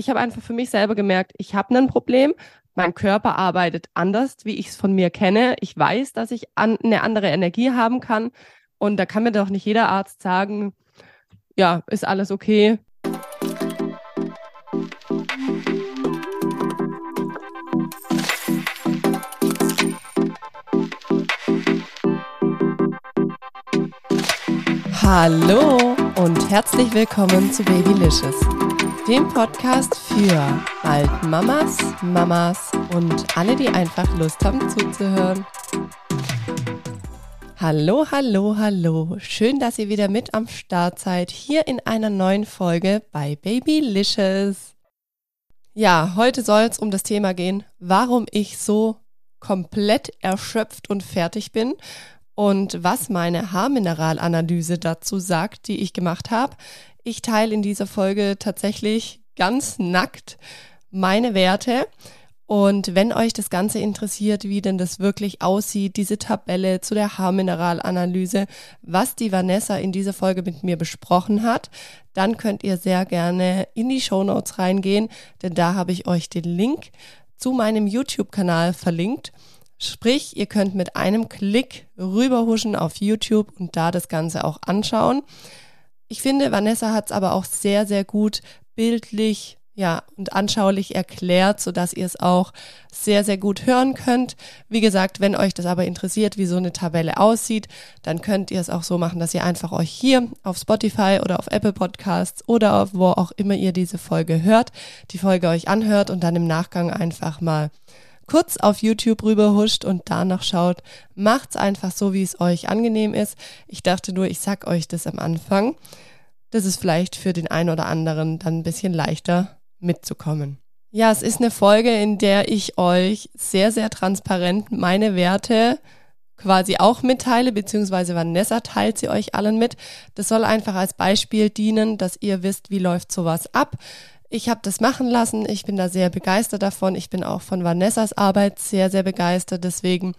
ich habe einfach für mich selber gemerkt, ich habe ein Problem. Mein Körper arbeitet anders, wie ich es von mir kenne. Ich weiß, dass ich an, eine andere Energie haben kann. Und da kann mir doch nicht jeder Arzt sagen, ja, ist alles okay. Hallo und herzlich willkommen zu Babylicious, dem Podcast für Altmamas, Mamas und alle, die einfach Lust haben zuzuhören. Hallo, hallo, hallo. Schön, dass ihr wieder mit am Start seid, hier in einer neuen Folge bei Babylicious. Ja, heute soll es um das Thema gehen, warum ich so komplett erschöpft und fertig bin und was meine Haarmineralanalyse dazu sagt, die ich gemacht habe. Ich teile in dieser Folge tatsächlich ganz nackt meine Werte. Und wenn euch das Ganze interessiert, wie denn das wirklich aussieht, diese Tabelle zu der Haarmineralanalyse, was die Vanessa in dieser Folge mit mir besprochen hat, dann könnt ihr sehr gerne in die Show Notes reingehen, denn da habe ich euch den Link zu meinem YouTube-Kanal verlinkt. Sprich, ihr könnt mit einem Klick rüberhuschen auf YouTube und da das Ganze auch anschauen. Ich finde, Vanessa hat es aber auch sehr, sehr gut bildlich ja, und anschaulich erklärt, sodass ihr es auch sehr, sehr gut hören könnt. Wie gesagt, wenn euch das aber interessiert, wie so eine Tabelle aussieht, dann könnt ihr es auch so machen, dass ihr einfach euch hier auf Spotify oder auf Apple Podcasts oder auf wo auch immer ihr diese Folge hört, die Folge euch anhört und dann im Nachgang einfach mal kurz auf YouTube rüberhuscht und danach schaut, macht's einfach so, wie es euch angenehm ist. Ich dachte nur, ich sag euch das am Anfang. Das ist vielleicht für den einen oder anderen dann ein bisschen leichter mitzukommen. Ja, es ist eine Folge, in der ich euch sehr, sehr transparent meine Werte quasi auch mitteile, beziehungsweise Vanessa teilt sie euch allen mit. Das soll einfach als Beispiel dienen, dass ihr wisst, wie läuft sowas ab. Ich habe das machen lassen. Ich bin da sehr begeistert davon. Ich bin auch von Vanessas Arbeit sehr, sehr begeistert. Deswegen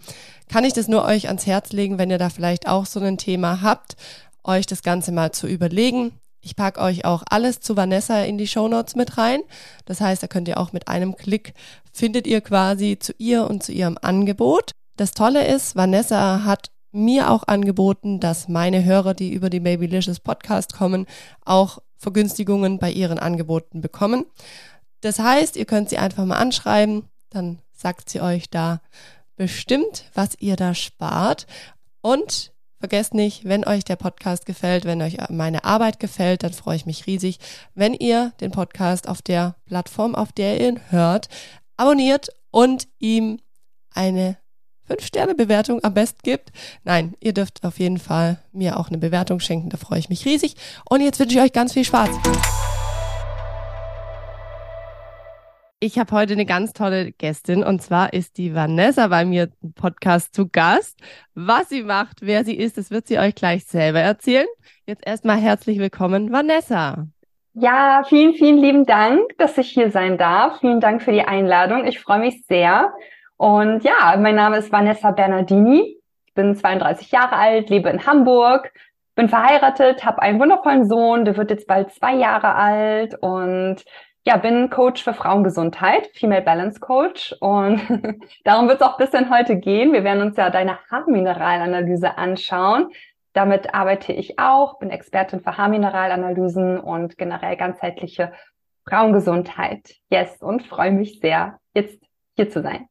kann ich das nur euch ans Herz legen, wenn ihr da vielleicht auch so ein Thema habt, euch das Ganze mal zu überlegen. Ich packe euch auch alles zu Vanessa in die Show Notes mit rein. Das heißt, da könnt ihr auch mit einem Klick findet ihr quasi zu ihr und zu ihrem Angebot. Das Tolle ist, Vanessa hat mir auch angeboten, dass meine Hörer, die über die Babylicious Podcast kommen, auch Vergünstigungen bei ihren Angeboten bekommen. Das heißt, ihr könnt sie einfach mal anschreiben, dann sagt sie euch da bestimmt, was ihr da spart. Und vergesst nicht, wenn euch der Podcast gefällt, wenn euch meine Arbeit gefällt, dann freue ich mich riesig, wenn ihr den Podcast auf der Plattform, auf der ihr ihn hört, abonniert und ihm eine 5-Sterne-Bewertung am besten gibt. Nein, ihr dürft auf jeden Fall mir auch eine Bewertung schenken, da freue ich mich riesig. Und jetzt wünsche ich euch ganz viel Spaß. Ich habe heute eine ganz tolle Gästin und zwar ist die Vanessa bei mir im Podcast zu Gast. Was sie macht, wer sie ist, das wird sie euch gleich selber erzählen. Jetzt erstmal herzlich willkommen, Vanessa. Ja, vielen, vielen lieben Dank, dass ich hier sein darf. Vielen Dank für die Einladung. Ich freue mich sehr. Und ja, mein Name ist Vanessa Bernardini. Ich bin 32 Jahre alt, lebe in Hamburg, bin verheiratet, habe einen wundervollen Sohn, der wird jetzt bald zwei Jahre alt und ja, bin Coach für Frauengesundheit, Female Balance Coach. Und darum wird es auch ein bisschen heute gehen. Wir werden uns ja deine Haarmineralanalyse anschauen. Damit arbeite ich auch, bin Expertin für Haarmineralanalysen und generell ganzheitliche Frauengesundheit. Yes, und freue mich sehr, jetzt hier zu sein.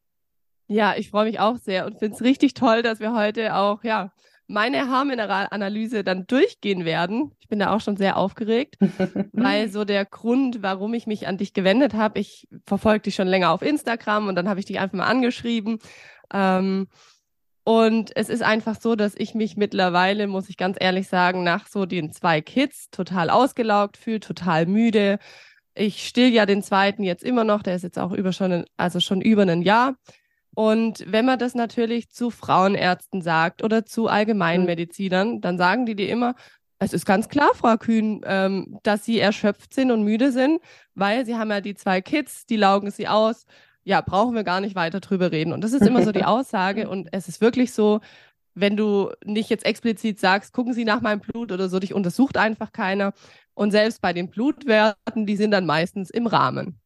Ja, ich freue mich auch sehr und finde es richtig toll, dass wir heute auch, ja, meine Haarmineralanalyse dann durchgehen werden. Ich bin da auch schon sehr aufgeregt, weil so der Grund, warum ich mich an dich gewendet habe, ich verfolge dich schon länger auf Instagram und dann habe ich dich einfach mal angeschrieben. Ähm, und es ist einfach so, dass ich mich mittlerweile, muss ich ganz ehrlich sagen, nach so den zwei Kids total ausgelaugt fühle, total müde. Ich still ja den zweiten jetzt immer noch, der ist jetzt auch über schon, also schon über ein Jahr. Und wenn man das natürlich zu Frauenärzten sagt oder zu Allgemeinmedizinern, dann sagen die dir immer, es ist ganz klar, Frau Kühn, ähm, dass sie erschöpft sind und müde sind, weil sie haben ja die zwei Kids, die laugen sie aus. Ja, brauchen wir gar nicht weiter drüber reden. Und das ist immer so die Aussage. Und es ist wirklich so, wenn du nicht jetzt explizit sagst, gucken Sie nach meinem Blut oder so, dich untersucht einfach keiner. Und selbst bei den Blutwerten, die sind dann meistens im Rahmen.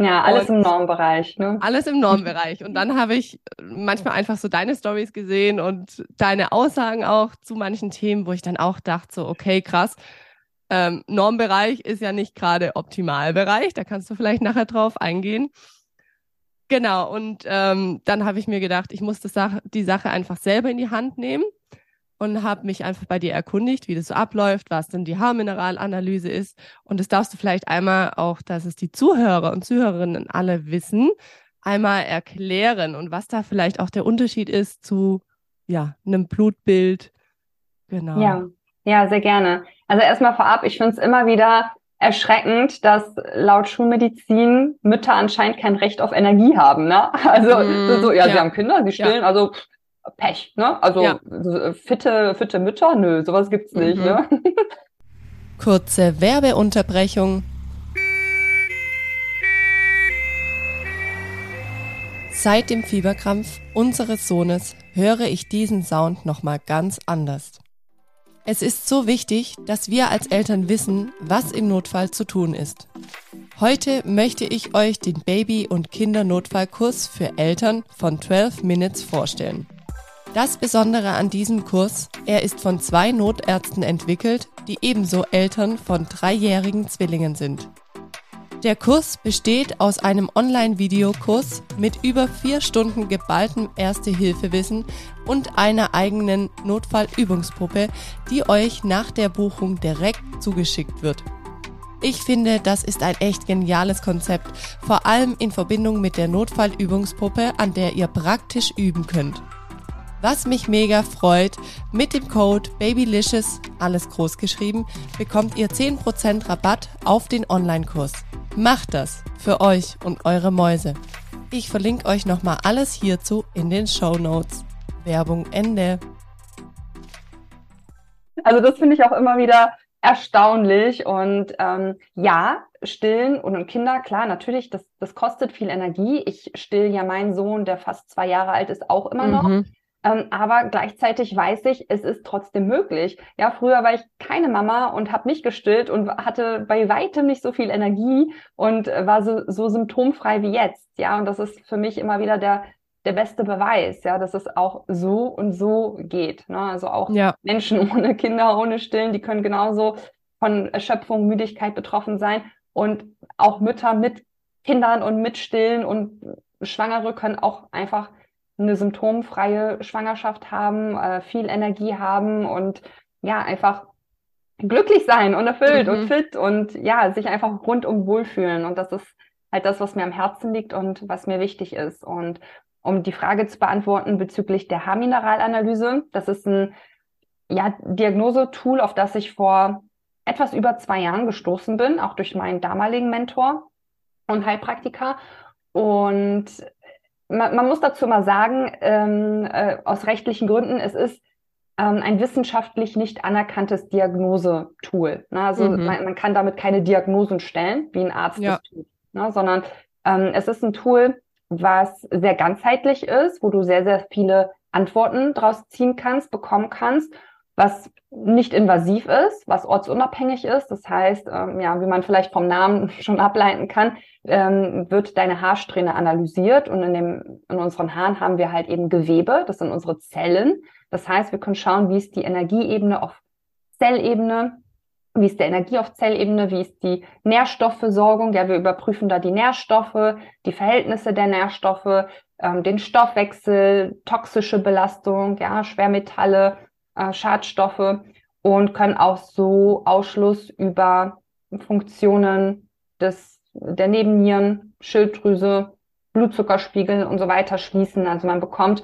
Ja, alles und im Normbereich. Ne? Alles im Normbereich. Und dann habe ich manchmal einfach so deine Stories gesehen und deine Aussagen auch zu manchen Themen, wo ich dann auch dachte, so, okay, krass. Ähm, Normbereich ist ja nicht gerade Optimalbereich. Da kannst du vielleicht nachher drauf eingehen. Genau, und ähm, dann habe ich mir gedacht, ich muss das Sache, die Sache einfach selber in die Hand nehmen und habe mich einfach bei dir erkundigt, wie das so abläuft, was denn die Haarmineralanalyse ist. Und das darfst du vielleicht einmal auch, dass es die Zuhörer und Zuhörerinnen alle wissen, einmal erklären und was da vielleicht auch der Unterschied ist zu ja, einem Blutbild. Genau. Ja, ja, sehr gerne. Also erstmal vorab, ich finde es immer wieder erschreckend, dass laut Schulmedizin Mütter anscheinend kein Recht auf Energie haben. Ne? Also mm, so, ja, ja, sie haben Kinder, sie stillen, ja. also Pech, ne? Also ja. Äh, fitte, fitte Mütter, nö, sowas gibt's nicht, mhm. ne? Kurze Werbeunterbrechung. Seit dem Fieberkrampf unseres Sohnes höre ich diesen Sound nochmal ganz anders. Es ist so wichtig, dass wir als Eltern wissen, was im Notfall zu tun ist. Heute möchte ich euch den Baby- und Kindernotfallkurs für Eltern von 12 Minutes vorstellen. Das Besondere an diesem Kurs, er ist von zwei Notärzten entwickelt, die ebenso Eltern von dreijährigen Zwillingen sind. Der Kurs besteht aus einem Online-Videokurs mit über vier Stunden geballtem Erste-Hilfe-Wissen und einer eigenen Notfallübungspuppe, die euch nach der Buchung direkt zugeschickt wird. Ich finde, das ist ein echt geniales Konzept, vor allem in Verbindung mit der Notfallübungspuppe, an der ihr praktisch üben könnt. Was mich mega freut, mit dem Code BABYLICIOUS, alles groß geschrieben, bekommt ihr 10% Rabatt auf den Online-Kurs. Macht das für euch und eure Mäuse. Ich verlinke euch nochmal alles hierzu in den Show Notes. Werbung Ende. Also das finde ich auch immer wieder erstaunlich und ähm, ja, stillen und Kinder, klar, natürlich, das, das kostet viel Energie. Ich still ja meinen Sohn, der fast zwei Jahre alt ist, auch immer noch. Ähm, aber gleichzeitig weiß ich, es ist trotzdem möglich. Ja, früher war ich keine Mama und habe nicht gestillt und hatte bei weitem nicht so viel Energie und äh, war so, so symptomfrei wie jetzt. Ja, und das ist für mich immer wieder der der beste Beweis, ja, dass es auch so und so geht. Ne? Also auch ja. Menschen ohne Kinder, ohne Stillen, die können genauso von Erschöpfung, Müdigkeit betroffen sein. Und auch Mütter mit Kindern und mit Stillen und Schwangere können auch einfach eine symptomfreie Schwangerschaft haben, äh, viel Energie haben und ja, einfach glücklich sein und erfüllt mhm. und fit und ja, sich einfach rundum wohlfühlen. Und das ist halt das, was mir am Herzen liegt und was mir wichtig ist. Und um die Frage zu beantworten bezüglich der Haarmineralanalyse, das ist ein ja, Diagnosetool, auf das ich vor etwas über zwei Jahren gestoßen bin, auch durch meinen damaligen Mentor und Heilpraktiker. Und man, man muss dazu mal sagen, ähm, äh, aus rechtlichen Gründen, es ist ähm, ein wissenschaftlich nicht anerkanntes Diagnosetool. Ne? Also mhm. man, man, kann damit keine Diagnosen stellen, wie ein Arzt ja. das tut, ne? sondern ähm, es ist ein Tool, was sehr ganzheitlich ist, wo du sehr, sehr viele Antworten draus ziehen kannst, bekommen kannst, was nicht invasiv ist, was ortsunabhängig ist. Das heißt, ähm, ja, wie man vielleicht vom Namen schon ableiten kann, ähm, wird deine Haarsträhne analysiert und in, dem, in unseren Haaren haben wir halt eben Gewebe, das sind unsere Zellen. Das heißt, wir können schauen, wie ist die Energieebene auf Zellebene, wie ist der Energie auf Zellebene, wie ist die Nährstoffversorgung. Ja, wir überprüfen da die Nährstoffe, die Verhältnisse der Nährstoffe, ähm, den Stoffwechsel, toxische Belastung, ja, Schwermetalle, äh, Schadstoffe und können auch so Ausschluss über Funktionen des, der Nebennieren, Schilddrüse, Blutzuckerspiegel und so weiter schließen. Also man bekommt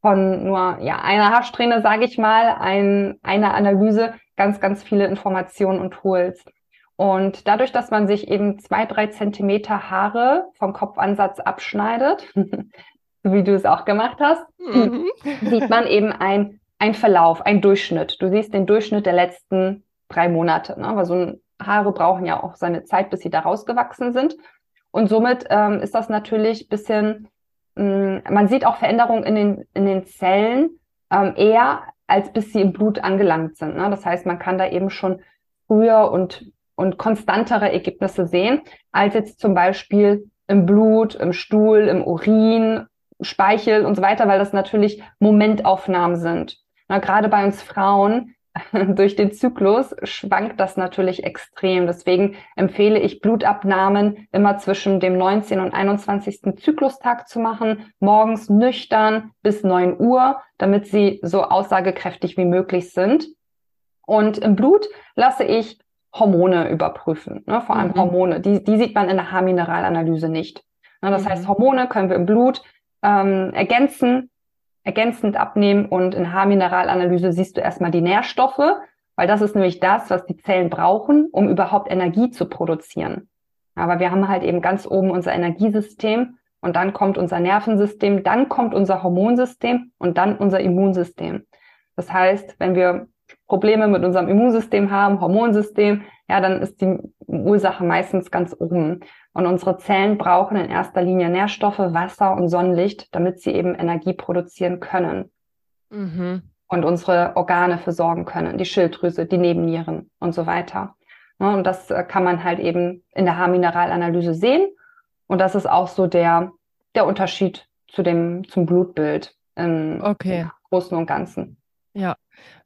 von nur ja, einer Haarsträhne, sage ich mal, ein, eine Analyse ganz, ganz viele Informationen und Tools. Und dadurch, dass man sich eben zwei, drei Zentimeter Haare vom Kopfansatz abschneidet, so wie du es auch gemacht hast, mhm. sieht man eben ein ein Verlauf, ein Durchschnitt. Du siehst den Durchschnitt der letzten drei Monate, ne? weil so ein Haare brauchen ja auch seine Zeit, bis sie da rausgewachsen sind. Und somit ähm, ist das natürlich bisschen, mh, mm, man sieht auch Veränderungen in den, in den Zellen ähm, eher, als bis sie im Blut angelangt sind. Ne? Das heißt, man kann da eben schon früher und und konstantere Ergebnisse sehen, als jetzt zum Beispiel im Blut, im Stuhl, im Urin, Speichel und so weiter, weil das natürlich Momentaufnahmen sind. Na, gerade bei uns Frauen durch den Zyklus schwankt das natürlich extrem. Deswegen empfehle ich Blutabnahmen immer zwischen dem 19. und 21. Zyklustag zu machen, morgens nüchtern bis 9 Uhr, damit sie so aussagekräftig wie möglich sind. Und im Blut lasse ich Hormone überprüfen, ne? vor allem mhm. Hormone. Die, die sieht man in der Haarmineralanalyse nicht. Ne? Das mhm. heißt, Hormone können wir im Blut ähm, ergänzen, ergänzend abnehmen und in Haarmineralanalyse siehst du erstmal die Nährstoffe, weil das ist nämlich das, was die Zellen brauchen, um überhaupt Energie zu produzieren. Aber wir haben halt eben ganz oben unser Energiesystem und dann kommt unser Nervensystem, dann kommt unser Hormonsystem und dann unser Immunsystem. Das heißt, wenn wir Probleme mit unserem Immunsystem haben, Hormonsystem, ja, dann ist die Ursache meistens ganz oben. Und unsere Zellen brauchen in erster Linie Nährstoffe, Wasser und Sonnenlicht, damit sie eben Energie produzieren können. Mhm. Und unsere Organe versorgen können, die Schilddrüse, die Nebennieren und so weiter. Und das äh, kann man halt eben in der Haarmineralanalyse sehen. Und das ist auch so der, der Unterschied zu dem, zum Blutbild im, okay. im Großen und Ganzen. Ja.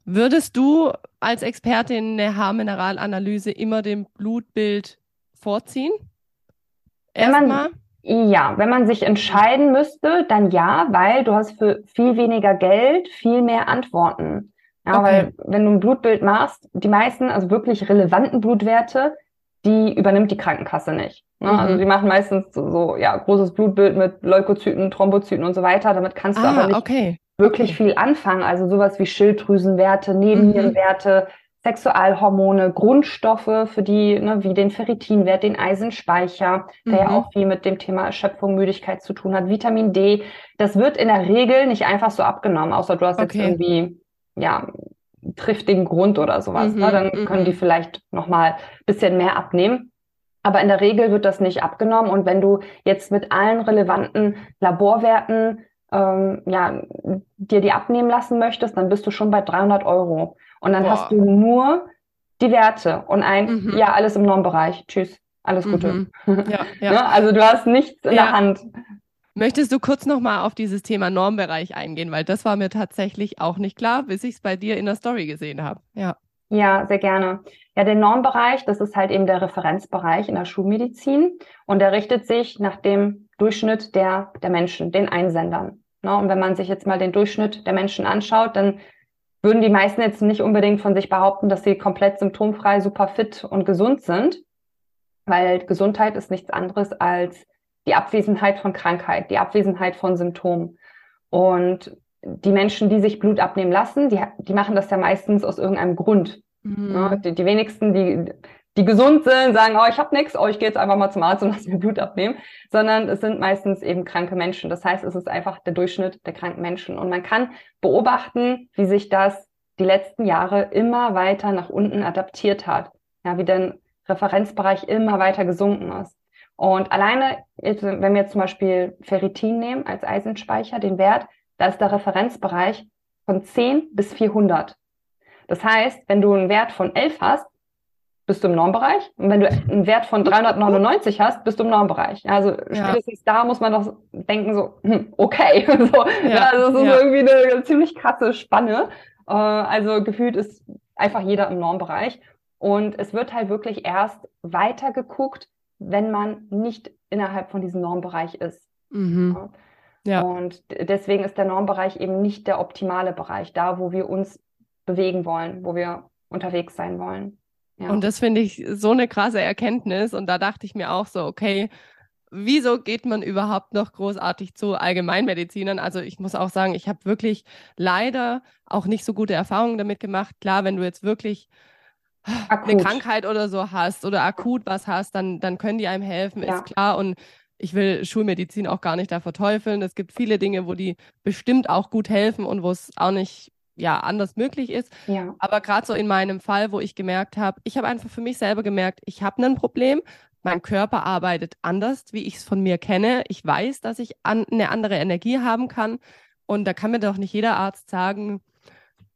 Würdest du als Expertin der Haarmineralanalyse immer dem Blutbild vorziehen? Erstmal? Ja, wenn man sich entscheiden müsste, dann ja, weil du hast für viel weniger Geld viel mehr Antworten. Ja, okay. weil wenn du ein Blutbild machst, die meisten, also wirklich relevanten Blutwerte, die übernimmt die Krankenkasse nicht. Ne? Mhm. Also die machen meistens so, so, ja, großes Blutbild mit Leukozyten, Thrombozyten und so weiter. Damit kannst du ah, aber nicht okay wirklich viel anfangen. Also sowas wie Schilddrüsenwerte, Nebennierenwerte, mhm. Sexualhormone, Grundstoffe für die, ne, wie den Ferritinwert, den Eisenspeicher, der ja mhm. auch viel mit dem Thema Erschöpfung, Müdigkeit zu tun hat, Vitamin D. Das wird in der Regel nicht einfach so abgenommen, außer du hast okay. jetzt irgendwie, ja, trifft den Grund oder sowas. Ne? Mhm. Ne? Dann können die mhm. vielleicht nochmal bisschen mehr abnehmen. Aber in der Regel wird das nicht abgenommen. Und wenn du jetzt mit allen relevanten Laborwerten ähm, ja, dir die abnehmen lassen möchtest, dann bist du schon bei 300 Euro. Und dann Boah. hast du nur die Werte und ein, mhm. ja, alles im Normbereich. Tschüss, alles Gute. Mhm. Ja, ja. Ne? also du hast nichts in ja. der Hand. Möchtest du kurz nochmal auf dieses Thema Normbereich eingehen, weil das war mir tatsächlich auch nicht klar, bis ich es bei dir in der Story gesehen habe. Ja. Ja, sehr gerne. Ja, der Normbereich, das ist halt eben der Referenzbereich in der Schulmedizin und der richtet sich nach dem Durchschnitt der, der Menschen, den Einsendern. Ne? Und wenn man sich jetzt mal den Durchschnitt der Menschen anschaut, dann würden die meisten jetzt nicht unbedingt von sich behaupten, dass sie komplett symptomfrei, super fit und gesund sind, weil Gesundheit ist nichts anderes als die Abwesenheit von Krankheit, die Abwesenheit von Symptomen. Und die Menschen, die sich Blut abnehmen lassen, die, die machen das ja meistens aus irgendeinem Grund. Mhm. Ne? Die, die wenigsten, die die gesund sind, sagen, oh, ich habe nichts, oh, ich gehe jetzt einfach mal zum Arzt und lass mir Blut abnehmen, sondern es sind meistens eben kranke Menschen. Das heißt, es ist einfach der Durchschnitt der kranken Menschen. Und man kann beobachten, wie sich das die letzten Jahre immer weiter nach unten adaptiert hat. Ja, wie der Referenzbereich immer weiter gesunken ist. Und alleine, wenn wir jetzt zum Beispiel Ferritin nehmen als Eisenspeicher, den Wert, da ist der Referenzbereich von 10 bis 400. Das heißt, wenn du einen Wert von 11 hast, bist du im Normbereich. Und wenn du einen Wert von 399 hast, bist du im Normbereich. Also ja. spätestens da muss man doch denken, so, hm, okay. so, ja. Also das ist ja. irgendwie eine ziemlich krasse Spanne. Äh, also gefühlt ist einfach jeder im Normbereich. Und es wird halt wirklich erst weiter geguckt, wenn man nicht innerhalb von diesem Normbereich ist. Mhm. Ja. Und deswegen ist der Normbereich eben nicht der optimale Bereich, da wo wir uns bewegen wollen, wo wir unterwegs sein wollen. Ja. Und das finde ich so eine krasse Erkenntnis. Und da dachte ich mir auch so, okay, wieso geht man überhaupt noch großartig zu Allgemeinmedizinern? Also ich muss auch sagen, ich habe wirklich leider auch nicht so gute Erfahrungen damit gemacht. Klar, wenn du jetzt wirklich akut. eine Krankheit oder so hast oder akut was hast, dann, dann können die einem helfen, ja. ist klar. Und ich will Schulmedizin auch gar nicht da verteufeln. Es gibt viele Dinge, wo die bestimmt auch gut helfen und wo es auch nicht ja anders möglich ist. Ja. Aber gerade so in meinem Fall, wo ich gemerkt habe, ich habe einfach für mich selber gemerkt, ich habe ein Problem. Mein Körper arbeitet anders, wie ich es von mir kenne. Ich weiß, dass ich an, eine andere Energie haben kann. Und da kann mir doch nicht jeder Arzt sagen,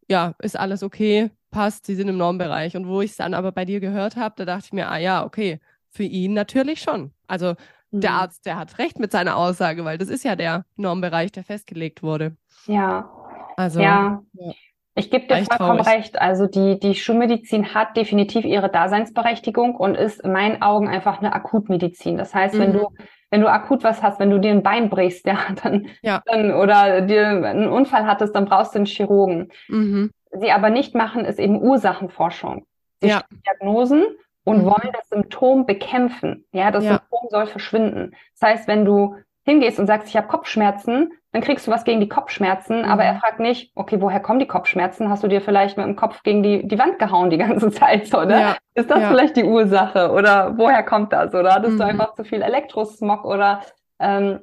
ja, ist alles okay, passt, sie sind im Normbereich. Und wo ich es dann aber bei dir gehört habe, da dachte ich mir, ah ja, okay, für ihn natürlich schon. Also mhm. der Arzt, der hat recht mit seiner Aussage, weil das ist ja der Normbereich, der festgelegt wurde. Ja. Also. Ja. ja. Ich gebe dir vollkommen traurig. recht. Also die, die Schulmedizin hat definitiv ihre Daseinsberechtigung und ist in meinen Augen einfach eine Akutmedizin. Das heißt, mhm. wenn du, wenn du akut was hast, wenn du dir ein Bein brichst, ja, dann, ja. dann oder dir einen Unfall hattest, dann brauchst du einen Chirurgen. Mhm. Sie aber nicht machen, ist eben Ursachenforschung. Sie ja. Diagnosen und mhm. wollen das Symptom bekämpfen. Ja, das ja. Symptom soll verschwinden. Das heißt, wenn du hingehst und sagst, ich habe Kopfschmerzen, dann kriegst du was gegen die Kopfschmerzen, mhm. aber er fragt nicht, okay, woher kommen die Kopfschmerzen? Hast du dir vielleicht mit dem Kopf gegen die, die Wand gehauen die ganze Zeit, oder? Ja. Ist das ja. vielleicht die Ursache? Oder woher kommt das? Oder hattest mhm. du einfach zu viel Elektrosmog? Oder ähm,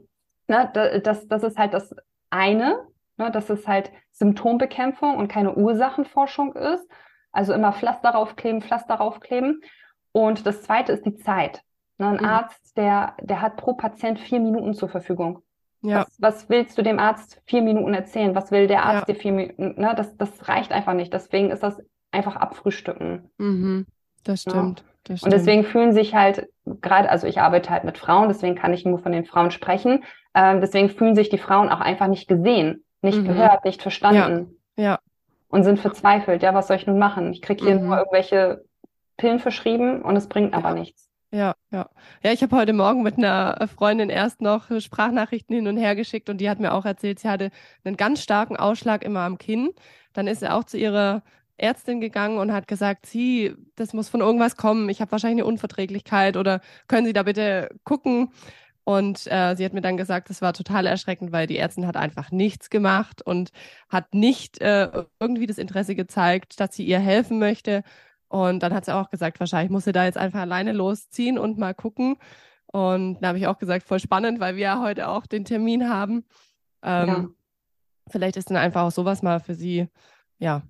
ne, das, das ist halt das eine, ne, dass es halt Symptombekämpfung und keine Ursachenforschung ist. Also immer Pflaster raufkleben, Pflaster raufkleben. Und das zweite ist die Zeit. Ne, ein mhm. Arzt, der, der hat pro Patient vier Minuten zur Verfügung. Ja. Was, was, willst du dem Arzt vier Minuten erzählen? Was will der Arzt ja. dir vier Minuten? Ne, das, das reicht einfach nicht. Deswegen ist das einfach abfrühstücken. Mhm. Das stimmt. Ja. Das stimmt. Und deswegen fühlen sich halt gerade, also ich arbeite halt mit Frauen, deswegen kann ich nur von den Frauen sprechen. Ähm, deswegen fühlen sich die Frauen auch einfach nicht gesehen, nicht mhm. gehört, nicht verstanden. Ja. ja. Und sind verzweifelt. Ja, was soll ich nun machen? Ich kriege hier mhm. nur irgendwelche Pillen verschrieben und es bringt aber nichts. Ja, ja. Ja, ich habe heute Morgen mit einer Freundin erst noch Sprachnachrichten hin und her geschickt und die hat mir auch erzählt, sie hatte einen ganz starken Ausschlag immer am Kinn. Dann ist sie auch zu ihrer Ärztin gegangen und hat gesagt, sie, das muss von irgendwas kommen. Ich habe wahrscheinlich eine Unverträglichkeit oder können Sie da bitte gucken? Und äh, sie hat mir dann gesagt, das war total erschreckend, weil die Ärztin hat einfach nichts gemacht und hat nicht äh, irgendwie das Interesse gezeigt, dass sie ihr helfen möchte. Und dann hat sie auch gesagt, wahrscheinlich muss sie da jetzt einfach alleine losziehen und mal gucken. Und da habe ich auch gesagt, voll spannend, weil wir ja heute auch den Termin haben. Ähm, ja. Vielleicht ist dann einfach auch sowas mal für sie, ja,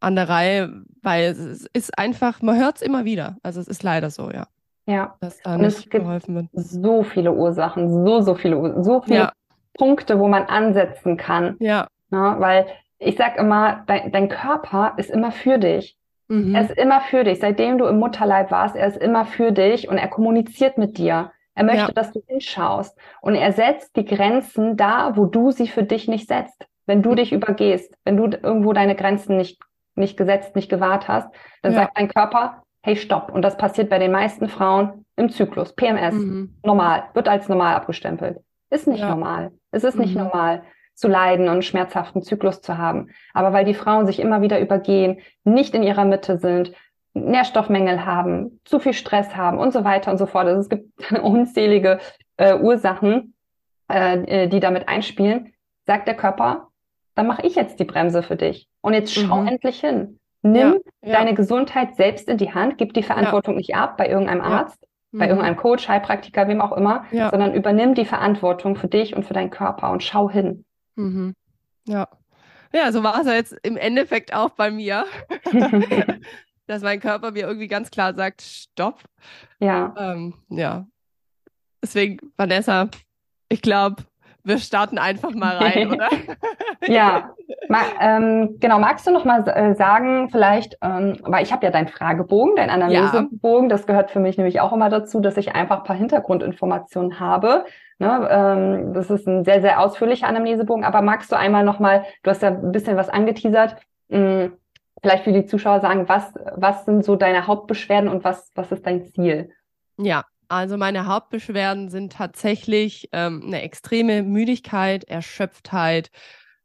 an der Reihe, weil es ist einfach, man hört es immer wieder. Also es ist leider so, ja. Ja. Dass da und es gibt geholfen wird. so viele Ursachen, so, so viele, so viele ja. Punkte, wo man ansetzen kann. Ja. Na, weil ich sag immer, dein, dein Körper ist immer für dich. Mhm. Er ist immer für dich. Seitdem du im Mutterleib warst, er ist immer für dich und er kommuniziert mit dir. Er möchte, ja. dass du hinschaust. Und er setzt die Grenzen da, wo du sie für dich nicht setzt. Wenn du dich übergehst, wenn du irgendwo deine Grenzen nicht, nicht gesetzt, nicht gewahrt hast, dann ja. sagt dein Körper, hey, stopp. Und das passiert bei den meisten Frauen im Zyklus. PMS, mhm. normal, wird als normal abgestempelt. Ist nicht ja. normal. Es ist mhm. nicht normal zu leiden und einen schmerzhaften Zyklus zu haben. Aber weil die Frauen sich immer wieder übergehen, nicht in ihrer Mitte sind, Nährstoffmängel haben, zu viel Stress haben und so weiter und so fort. Also es gibt unzählige äh, Ursachen, äh, die damit einspielen. Sagt der Körper, dann mache ich jetzt die Bremse für dich. Und jetzt schau mhm. endlich hin. Nimm ja, ja. deine Gesundheit selbst in die Hand, gib die Verantwortung ja. nicht ab bei irgendeinem Arzt, bei mhm. irgendeinem Coach, Heilpraktiker, wem auch immer, sondern übernimm die Verantwortung für dich und für deinen Körper und schau hin. Mhm. Ja. Ja, so war es ja jetzt im Endeffekt auch bei mir. dass mein Körper mir irgendwie ganz klar sagt, stopp. Ja. Ähm, ja. Deswegen, Vanessa, ich glaube, wir starten einfach mal rein, oder? ja, Ma ähm, genau. Magst du noch mal äh, sagen, vielleicht, ähm, weil ich habe ja deinen Fragebogen, deinen Analysebogen, ja. das gehört für mich nämlich auch immer dazu, dass ich einfach ein paar Hintergrundinformationen habe. Ne? Ähm, das ist ein sehr, sehr ausführlicher Anamnesebogen, aber magst du einmal noch mal, du hast ja ein bisschen was angeteasert, mh, hm, vielleicht für die Zuschauer sagen, was, was sind so deine Hauptbeschwerden und was, was ist dein Ziel? Ja, also meine Hauptbeschwerden sind tatsächlich ähm, eine extreme Müdigkeit, Erschöpftheit.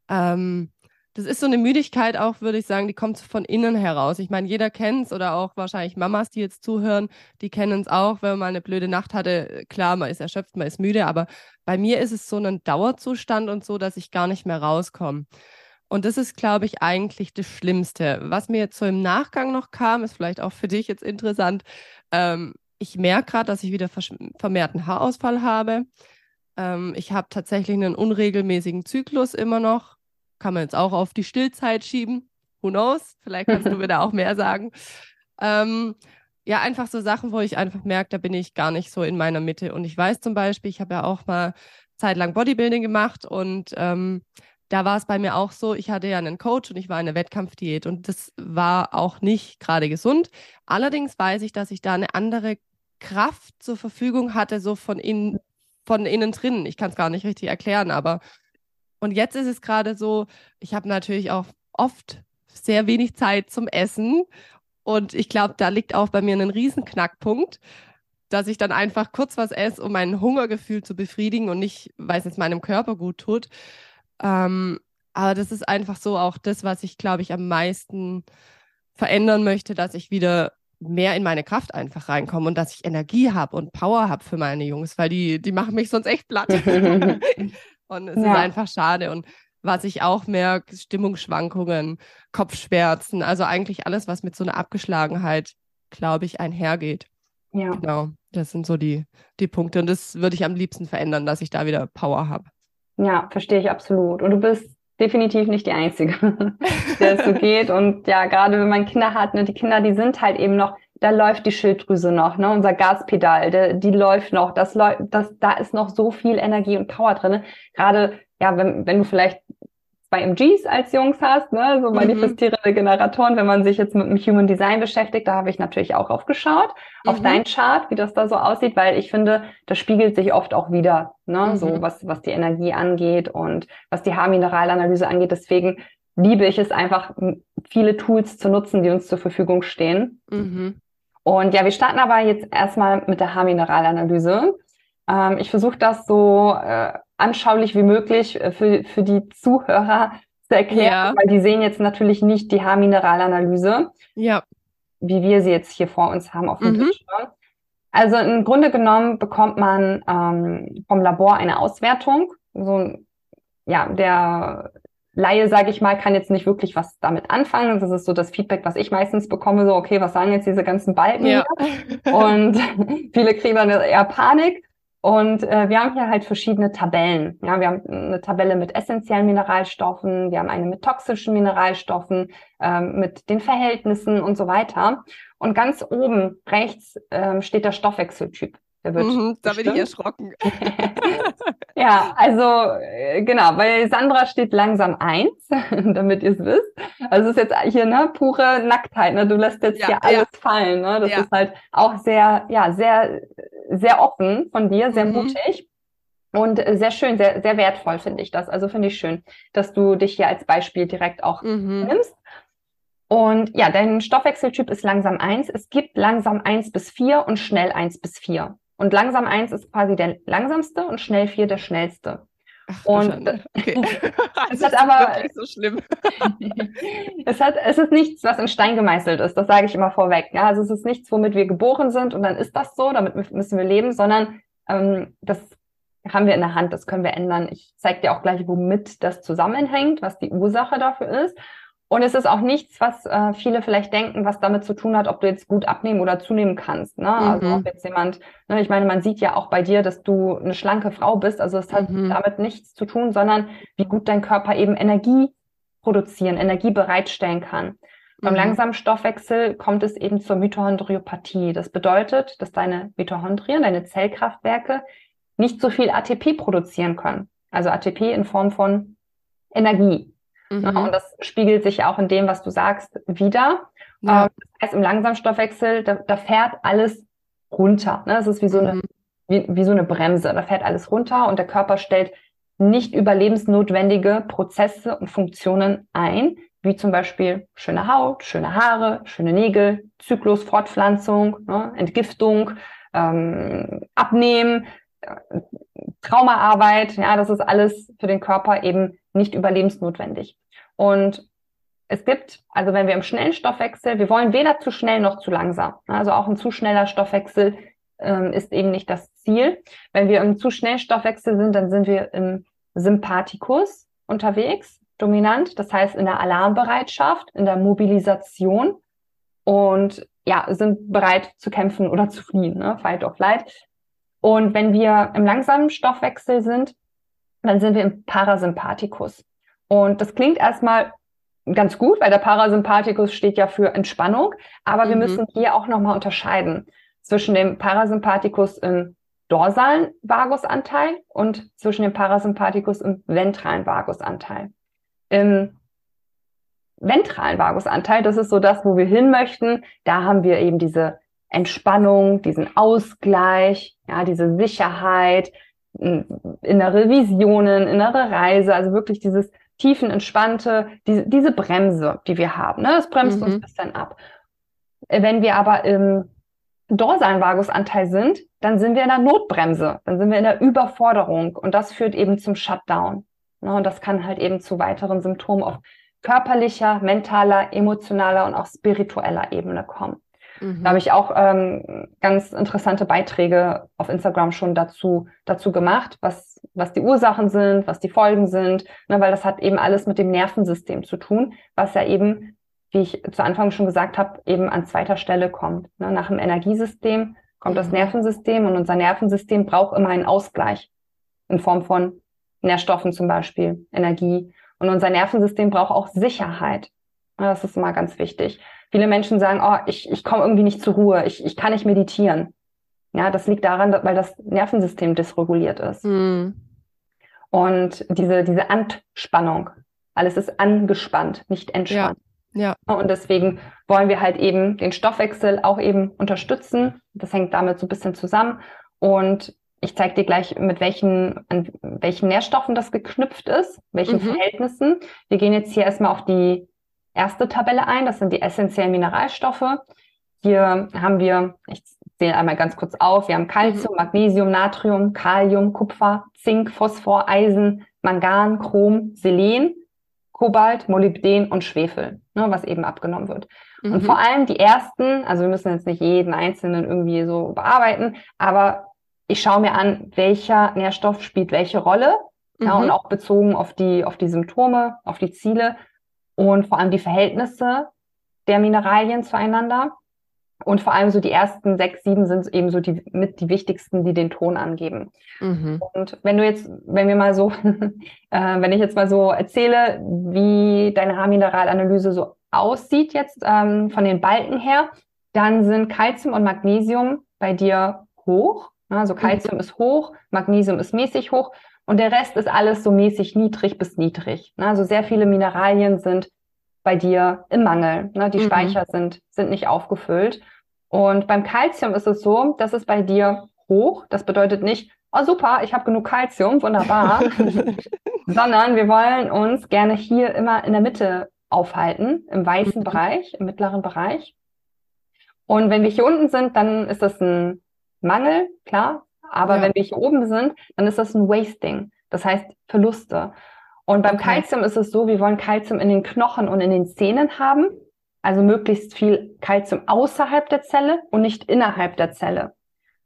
Ähm, das ist so eine Müdigkeit auch, würde ich sagen, die kommt von innen heraus. Ich meine, jeder kennt es oder auch wahrscheinlich Mamas, die jetzt zuhören, die kennen es auch, wenn man mal eine blöde Nacht hatte. Klar, man ist erschöpft, man ist müde, aber bei mir ist es so ein Dauerzustand und so, dass ich gar nicht mehr rauskomme. Und das ist, glaube ich, eigentlich das Schlimmste. Was mir jetzt so im Nachgang noch kam, ist vielleicht auch für dich jetzt interessant. Ähm, ich merke gerade, dass ich wieder vermehrten Haarausfall habe. Ähm, ich habe tatsächlich einen unregelmäßigen Zyklus immer noch. Kann man jetzt auch auf die Stillzeit schieben. Who knows? Vielleicht kannst du mir da auch mehr sagen. Ähm, ja, einfach so Sachen, wo ich einfach merke, da bin ich gar nicht so in meiner Mitte. Und ich weiß zum Beispiel, ich habe ja auch mal zeitlang Bodybuilding gemacht und ähm, da war es bei mir auch so, ich hatte ja einen Coach und ich war in einer Wettkampfdiät und das war auch nicht gerade gesund. Allerdings weiß ich, dass ich da eine andere Kraft zur Verfügung hatte, so von innen, von innen drin. Ich kann es gar nicht richtig erklären, aber und jetzt ist es gerade so, ich habe natürlich auch oft sehr wenig Zeit zum Essen und ich glaube, da liegt auch bei mir ein Riesenknackpunkt, dass ich dann einfach kurz was esse, um mein Hungergefühl zu befriedigen und nicht, weil es meinem Körper gut tut. Ähm, aber das ist einfach so auch das, was ich, glaube ich, am meisten verändern möchte, dass ich wieder mehr in meine Kraft einfach reinkomme und dass ich Energie habe und Power habe für meine Jungs, weil die, die machen mich sonst echt platt. und es ja. ist einfach schade. Und was ich auch merke, Stimmungsschwankungen, Kopfschmerzen, also eigentlich alles, was mit so einer Abgeschlagenheit, glaube ich, einhergeht. Ja. Genau, das sind so die, die Punkte. Und das würde ich am liebsten verändern, dass ich da wieder Power habe. Ja, verstehe ich absolut. Und du bist definitiv nicht die Einzige, der es so geht. Und ja, gerade wenn man Kinder hat, ne, die Kinder, die sind halt eben noch, da läuft die Schilddrüse noch, ne, unser Gaspedal, der, die läuft noch, das läuft, das, da ist noch so viel Energie und Power drin. Gerade, ja, wenn, wenn du vielleicht zwei MGs als Jungs hast, ne, so manifestierende mhm. Generatoren, wenn man sich jetzt mit dem Human Design beschäftigt, da habe ich natürlich auch aufgeschaut, mhm. auf dein Chart, wie das da so aussieht, weil ich finde, das spiegelt sich oft auch wieder, ne, mhm. so was, was die Energie angeht und was die Haarmineralanalyse angeht. Deswegen liebe ich es einfach, viele Tools zu nutzen, die uns zur Verfügung stehen. Mhm. Und ja, wir starten aber jetzt erstmal mit der Haarmineralanalyse. Ähm, ich versuche das so äh, anschaulich wie möglich äh, für, für die Zuhörer zu erklären, ja. weil die sehen jetzt natürlich nicht die Haarmineralanalyse, ja. wie wir sie jetzt hier vor uns haben auf dem mhm. Bildschirm. Also im Grunde genommen bekommt man ähm, vom Labor eine Auswertung. So, ja, der Laie, sage ich mal, kann jetzt nicht wirklich was damit anfangen. Das ist so das Feedback, was ich meistens bekomme, so, okay, was sagen jetzt diese ganzen Balken? Ja. Und viele kriegen dann eher Panik. Und äh, wir haben hier halt verschiedene Tabellen. Ja, wir haben eine Tabelle mit essentiellen Mineralstoffen, wir haben eine mit toxischen Mineralstoffen, ähm, mit den Verhältnissen und so weiter. Und ganz oben rechts ähm, steht der Stoffwechseltyp. Der wird mhm, da bin ich erschrocken. ja, also äh, genau, bei Sandra steht langsam eins, damit ihr es wisst. Also es ist jetzt hier ne pure Nacktheit, ne? Du lässt jetzt ja, hier alles ja. fallen, ne? Das ja. ist halt auch sehr, ja, sehr, sehr offen von dir, sehr mhm. mutig. Und sehr schön, sehr, sehr wertvoll finde ich das. Also finde ich schön, dass du dich hier als Beispiel direkt auch mhm. nimmst. Und ja, dein Stoffwechseltyp ist langsam eins. Es gibt langsam eins bis vier und schnell eins bis vier. Und langsam eins ist quasi der langsamste und schnell vier der schnellste. Ach, und okay. es hat aber wirklich so schlimm. es hat es ist nichts, was in Stein gemeißelt ist. Das sage ich immer vorweg. Ja, also es ist nichts, womit wir geboren sind und dann ist das so. Damit müssen wir leben, sondern ähm, das haben wir in der Hand. Das können wir ändern. Ich zeige dir auch gleich, womit das zusammenhängt, was die Ursache dafür ist. Und es ist auch nichts, was äh, viele vielleicht denken, was damit zu tun hat, ob du jetzt gut abnehmen oder zunehmen kannst. Ne? Also mhm. Also ob jetzt jemand, ne, ich meine, man sieht ja auch bei dir, dass du eine schlanke Frau bist. Also es hat mhm. damit nichts zu tun, sondern wie gut dein Körper eben Energie produzieren, Energie bereitstellen kann. Mhm. Beim langsamen Stoffwechsel kommt es eben zur Mitochondriopathie. Das bedeutet, dass deine Mitochondrien, deine Zellkraftwerke nicht so viel ATP produzieren können. Also ATP in Form von Energie. Mhm. und das spiegelt sich auch in dem, was du sagst, wieder. Ja. Ähm, das heißt, im Langsamstoffwechsel, da, da fährt alles runter. Ne? Es ist wie so, eine, mhm. wie, wie so eine Bremse. Da fährt alles runter und der Körper stellt nicht überlebensnotwendige Prozesse und Funktionen ein, wie zum Beispiel schöne Haut, schöne Haare, schöne Nägel, Zyklus, Fortpflanzung, ne, Entgiftung, ähm, Abnehmen, Traumaarbeit. Ja, das ist alles für den Körper eben nicht überlebensnotwendig. Und es gibt, also wenn wir im schnellen Stoffwechsel, wir wollen weder zu schnell noch zu langsam. Also auch ein zu schneller Stoffwechsel ähm, ist eben nicht das Ziel. Wenn wir im zu schnellen Stoffwechsel sind, dann sind wir im Sympathikus unterwegs, dominant. Das heißt in der Alarmbereitschaft, in der Mobilisation und ja, sind bereit zu kämpfen oder zu fliehen, ne? Fight or Flight. Und wenn wir im langsamen Stoffwechsel sind, dann sind wir im Parasympathikus. Und das klingt erstmal ganz gut, weil der Parasympathikus steht ja für Entspannung, aber mhm. wir müssen hier auch nochmal unterscheiden zwischen dem Parasympathikus im dorsalen Vagusanteil und zwischen dem Parasympathikus und ventralen Vagusanteil. Im ventralen Vagusanteil, das ist so das, wo wir hin möchten, da haben wir eben diese Entspannung, diesen Ausgleich, ja, diese Sicherheit, innere Visionen, innere Reise, also wirklich dieses tiefen, entspannte, diese, diese Bremse, die wir haben. Ne? Das bremst mhm. uns ein bisschen ab. Wenn wir aber im dorsalen Vagusanteil sind, dann sind wir in der Notbremse, dann sind wir in der Überforderung und das führt eben zum Shutdown. Ne? Und das kann halt eben zu weiteren Symptomen auf körperlicher, mentaler, emotionaler und auch spiritueller Ebene kommen. Mhm. Da habe ich auch ähm, ganz interessante Beiträge auf Instagram schon dazu, dazu gemacht, was, was die Ursachen sind, was die Folgen sind, ne, weil das hat eben alles mit dem Nervensystem zu tun, was ja eben, wie ich zu Anfang schon gesagt habe, eben an zweiter Stelle kommt. Ne. Nach dem Energiesystem kommt mhm. das Nervensystem und unser Nervensystem braucht immer einen Ausgleich in Form von Nährstoffen zum Beispiel, Energie. Und unser Nervensystem braucht auch Sicherheit. Das ist immer ganz wichtig. Viele Menschen sagen, oh, ich, ich komme irgendwie nicht zur Ruhe, ich, ich kann nicht meditieren. Ja, das liegt daran, weil das Nervensystem dysreguliert ist. Mhm. Und diese, diese Anspannung, alles ist angespannt, nicht entspannt. Ja. ja. Und deswegen wollen wir halt eben den Stoffwechsel auch eben unterstützen. Das hängt damit so ein bisschen zusammen. Und ich zeige dir gleich, mit welchen, an welchen Nährstoffen das geknüpft ist, welchen mhm. Verhältnissen. Wir gehen jetzt hier erstmal auf die erste Tabelle ein. Das sind die essentiellen Mineralstoffe. Hier haben wir, ich zähle einmal ganz kurz auf, wir haben Calcium, mhm. Magnesium, Natrium, Kalium, Kupfer, Zink, Phosphor, Eisen, Mangan, Chrom, Selen, Kobalt, Molybden und Schwefel, ne, was eben abgenommen wird. Mhm. Und vor allem die ersten, also wir müssen jetzt nicht jeden einzelnen irgendwie so bearbeiten, aber ich schaue mir an, welcher Nährstoff spielt welche Rolle. Mhm. Ja, und auch bezogen auf die, auf die Symptome, auf die Ziele und vor allem die Verhältnisse der Mineralien zueinander. Und vor allem so die ersten sechs, sieben sind eben so die mit die wichtigsten, die den Ton angeben. Mhm. Und wenn du jetzt, wenn wir mal so, äh, wenn ich jetzt mal so erzähle, wie deine Haarmineralanalyse so aussieht jetzt ähm, von den Balken her, dann sind Calcium und Magnesium bei dir hoch. Also Calcium mhm. ist hoch, Magnesium ist mäßig hoch und der Rest ist alles so mäßig niedrig bis niedrig. Ne? Also sehr viele Mineralien sind bei dir im Mangel. Ne? Die mhm. Speicher sind, sind nicht aufgefüllt. Und beim Kalzium ist es so, dass es bei dir hoch. Das bedeutet nicht, oh super, ich habe genug Kalzium, wunderbar. Sondern wir wollen uns gerne hier immer in der Mitte aufhalten, im weißen mhm. Bereich, im mittleren Bereich. Und wenn wir hier unten sind, dann ist das ein Mangel, klar, aber ja. wenn wir hier oben sind, dann ist das ein Wasting. Das heißt Verluste. Und beim okay. Kalzium ist es so, wir wollen Kalzium in den Knochen und in den Zähnen haben. Also möglichst viel Kalzium außerhalb der Zelle und nicht innerhalb der Zelle.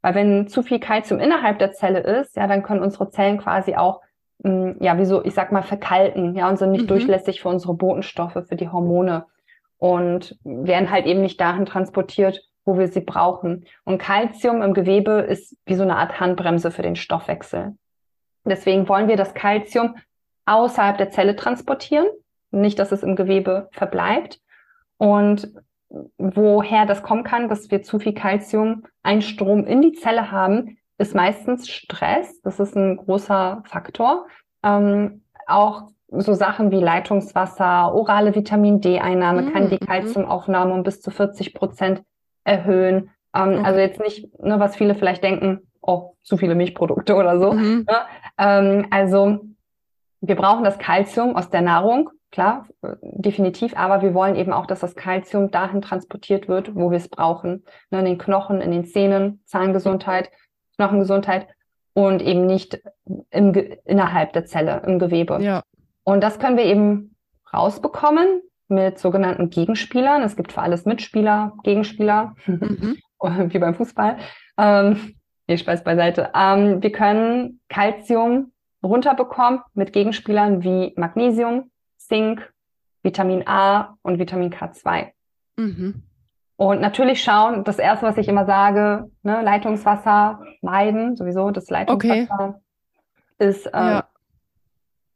Weil wenn zu viel Kalzium innerhalb der Zelle ist, ja, dann können unsere Zellen quasi auch, mh, hm, ja, wie so, ich sag mal, verkalten, ja, und sind nicht mhm. durchlässig für unsere Botenstoffe, für die Hormone und werden halt eben nicht dahin transportiert, wo wir sie brauchen. Und Calcium im Gewebe ist wie so eine Art Handbremse für den Stoffwechsel. Deswegen wollen wir das Calcium außerhalb der Zelle transportieren, nicht, dass es im Gewebe verbleibt. Und woher das kommen kann, dass wir zu viel Calcium Einstrom in die Zelle haben, ist meistens Stress. Das ist ein großer Faktor. Ähm, auch so Sachen wie Leitungswasser, orale Vitamin D-Einnahme mm, kann die Calciumaufnahme um bis zu 40 Prozent erhöhen. Ähm, okay. Also jetzt nicht, ne, was viele vielleicht denken, oh, zu viele Milchprodukte oder so. Mhm. Ne? Ähm, also wir brauchen das Kalzium aus der Nahrung, klar, definitiv, aber wir wollen eben auch, dass das Kalzium dahin transportiert wird, wo wir es brauchen. Ne, in den Knochen, in den Zähnen, Zahngesundheit, Knochengesundheit und eben nicht im, innerhalb der Zelle, im Gewebe. Ja. Und das können wir eben rausbekommen, mit sogenannten Gegenspielern. Es gibt für alles Mitspieler, Gegenspieler, mhm. wie beim Fußball. Ähm, nee, Spaß beiseite. Ähm, wir können Calcium runterbekommen mit Gegenspielern wie Magnesium, Zink, Vitamin A und Vitamin K2. Mhm. Und natürlich schauen, das erste, was ich immer sage, ne, Leitungswasser meiden, sowieso das Leitungswasser okay. ist, äh, ja.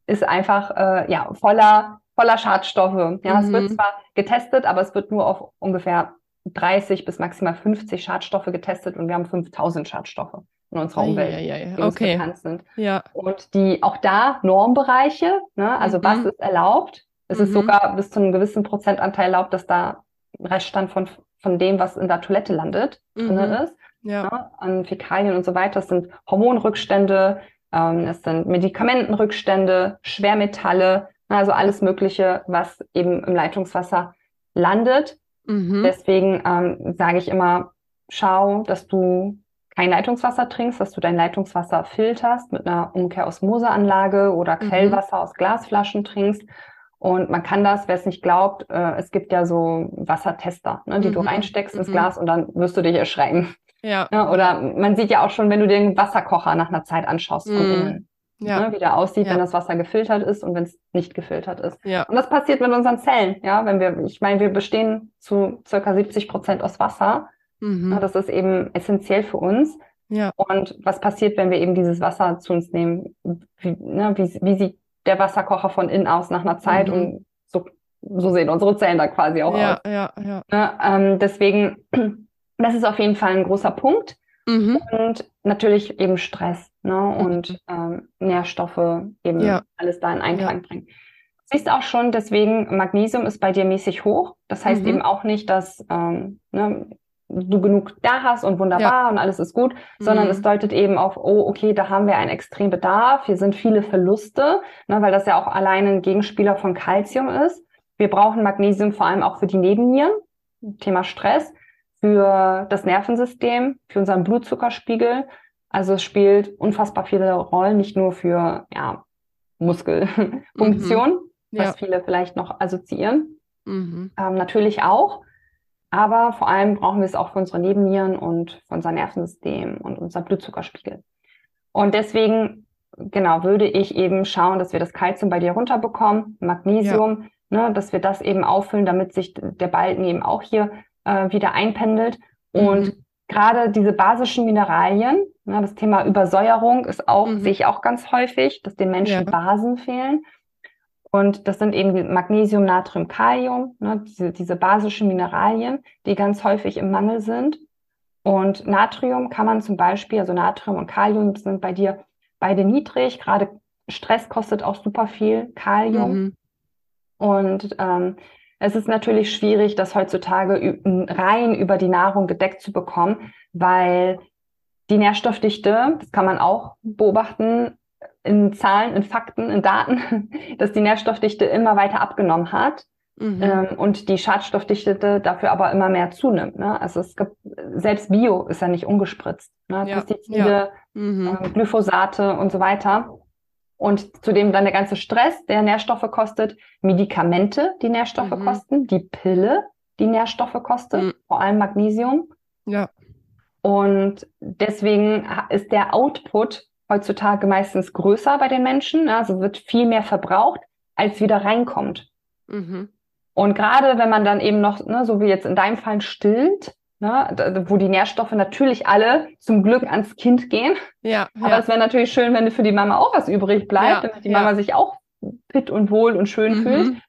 ist einfach äh, ja, voller voller Schadstoffe. Ja, mhm. es wird mhm. zwar getestet, aber es wird nur auf ungefähr 30 bis maximal 50 Schadstoffe getestet und wir haben 5000 Schadstoffe. in unserer Umwelt, ja, ja, ja. die uns Okay. bekannt sind. Ja. Und die auch da Normbereiche, ne, also Mhm. was ist erlaubt? Es ist Mhm. sogar bis zu einem gewissen Prozentanteil erlaubt, dass da Reststand von, von dem, was in der Toilette landet, drin Mhm. ist, Ja. ne, an Fäkalien und so weiter. Es sind Hormonrückstände, ähm, es sind Medikamentenrückstände, Schwermetalle, also alles Mögliche, was eben im Leitungswasser landet. Mhm. Deswegen ähm, sage ich immer, schau, dass du kein Leitungswasser trinkst, dass du dein Leitungswasser filterst mit einer Umkehrosmoseanlage oder Mhm. Quellwasser aus Glasflaschen trinkst. Und man kann das, wer es nicht glaubt, äh, es gibt ja so Wassertester, ne, die du Mhm. reinsteckst ins Mhm. Glas und dann wirst du dich erschrecken. Ja. Ne? Oder man sieht ja auch schon, wenn du den Wasserkocher nach einer Zeit anschaust von Mhm. Ja. ne, wie der aussieht, Ja. wenn das Wasser gefiltert ist und wenn es nicht gefiltert ist. Ja. Und das passiert mit unseren Zellen, ja, wenn wir, ich meine, wir bestehen zu circa 70 Prozent aus Wasser. Mhm. das ist eben essentiell für uns. Ja. Und was passiert, wenn wir eben dieses Wasser zu uns nehmen? Wie, ne, wie, wie sieht der Wasserkocher von innen aus nach einer Zeit? Mhm. Und so, so sehen unsere Zellen da quasi auch Ja, aus. ja, ja. Ne? Ähm, deswegen, das ist auf jeden Fall ein großer Punkt. Mhm. Und natürlich eben Stress, ne? Und ähm, Nährstoffe eben Ja. alles da in Einklang bringen. Siehst auch schon, deswegen Magnesium ist bei dir mäßig hoch. Das heißt Mhm. eben auch nicht, dass ähm, ne, du genug da hast und wunderbar und alles ist gut, sondern Mhm. es deutet eben auf, oh, okay, da haben wir einen extremen Bedarf, hier sind viele Verluste, ne, weil das ja auch alleine ein Gegenspieler von Calcium ist. Wir brauchen Magnesium vor allem auch für die Nebennieren, Thema Stress, für das Nervensystem, für unseren Blutzuckerspiegel. Also es spielt unfassbar viele Rollen, nicht nur für ja, Muskelfunktion, was Ja. viele vielleicht noch assoziieren, Mhm. ähm, natürlich auch. Aber vor allem brauchen wir es auch für unsere Nebennieren und für unser Nervensystem und unser Blutzuckerspiegel. Und deswegen, genau, würde ich eben schauen, dass wir das Kalzium bei dir runterbekommen, Magnesium, ne, dass wir das eben auffüllen, damit sich der Balken eben auch hier äh, wieder einpendelt. Und Mhm. gerade diese basischen Mineralien, ne, das Thema Übersäuerung ist auch, Mhm. sehe ich auch ganz häufig, dass den Menschen Ja. Basen fehlen. Und das sind eben Magnesium, Natrium, Kalium, ne, diese, diese basischen Mineralien, die ganz häufig im Mangel sind. Und Natrium kann man zum Beispiel, also Natrium und Kalium sind bei dir beide niedrig. Gerade Stress kostet auch super viel Kalium. Mhm. Und ähm, es ist natürlich schwierig, das heutzutage rein über die Nahrung gedeckt zu bekommen, weil die Nährstoffdichte, das kann man auch beobachten, in Zahlen, in Fakten, in Daten, dass die Nährstoffdichte immer weiter abgenommen hat Mhm. ähm, und die Schadstoffdichte dafür aber immer mehr zunimmt. Ne? Also es gibt, selbst Bio ist ja nicht ungespritzt. Ne? Ja, Pestizide, Mhm. ähm, Glyphosate und so weiter. Und zudem dann der ganze Stress, der Nährstoffe kostet, Medikamente, die Nährstoffe Mhm. kosten, die Pille, die Nährstoffe kostet, Mhm. vor allem Magnesium. Ja. Und deswegen ist der Output heutzutage meistens größer bei den Menschen. ne? Also wird viel mehr verbraucht, als wieder reinkommt. Mhm. Und gerade wenn man dann eben noch, ne, so wie jetzt in deinem Fall stillt, ne, wo die Nährstoffe natürlich alle zum Glück ans Kind gehen, Ja, aber ja. es wäre natürlich schön, wenn für die Mama auch was übrig bleibt, Ja, damit die ja. Mama sich auch fit und wohl und schön fühlt. Mhm.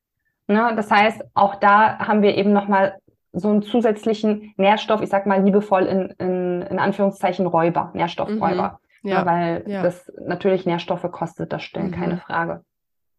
Ne? Das heißt, auch da haben wir eben nochmal so einen zusätzlichen Nährstoff, ich sag mal liebevoll in, in, in Anführungszeichen Räuber, Nährstoffräuber. Mhm. Ja. Ne? Weil ja. das natürlich Nährstoffe kostet, das stimmt, Mhm. keine Frage.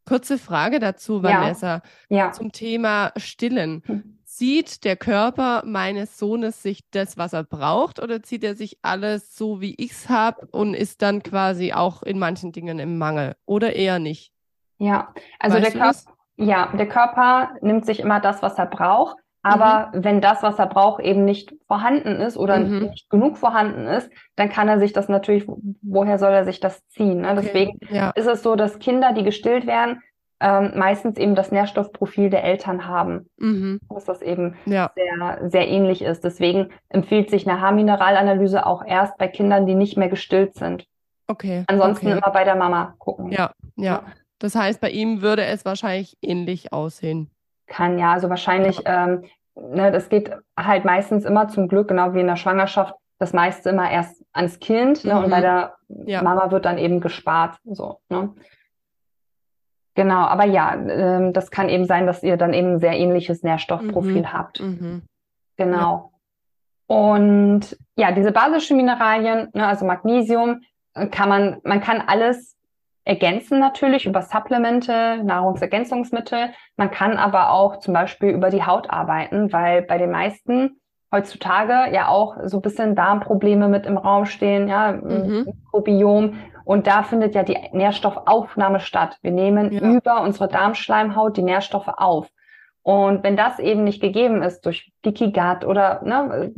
Kurze Frage dazu, Ja. Vanessa, Ja. zum Thema Stillen. Zieht der Körper meines Sohnes sich das, was er braucht, oder zieht er sich alles so, wie ich es habe und ist dann quasi auch in manchen Dingen im Mangel? Oder eher nicht? Ja, also der Weißt Körper, ja, der Körper nimmt sich immer das, was er braucht. Aber wenn das, was er braucht, eben nicht vorhanden ist oder Mhm. nicht genug vorhanden ist, dann kann er sich das natürlich, woher soll er sich das ziehen? Ne? Okay. Deswegen Ja. ist es so, dass Kinder, die gestillt werden, ähm, meistens eben das Nährstoffprofil der Eltern haben, Mhm. dass das eben Ja. sehr, sehr ähnlich ist. Deswegen empfiehlt sich eine Haarmineralanalyse auch erst bei Kindern, die nicht mehr gestillt sind. Okay. Ansonsten okay. immer bei der Mama gucken. Ja, ja. Das heißt, bei ihm würde es wahrscheinlich ähnlich aussehen. Kann ja, also wahrscheinlich, ähm, ne, das geht halt meistens immer zum Glück, genau wie in der Schwangerschaft, das meiste immer erst ans Kind, ne, und Mhm. bei der Ja. Mama wird dann eben gespart, so, ne. Genau, aber ja, ähm, das kann eben sein, dass ihr dann eben ein sehr ähnliches Nährstoffprofil Mhm. habt. Mhm. Genau. Und ja, diese basischen Mineralien, ne, also Magnesium, äh, kann man, man kann alles ergänzen natürlich über Supplemente, Nahrungsergänzungsmittel. Man kann aber auch zum Beispiel über die Haut arbeiten, weil bei den meisten heutzutage ja auch so ein bisschen Darmprobleme mit im Raum stehen, ja, mhm. Mikrobiom. Und da findet ja die Nährstoffaufnahme statt. Wir nehmen ja. über unsere Darmschleimhaut die Nährstoffe auf. Und wenn das eben nicht gegeben ist durch Leaky Gut oder ne,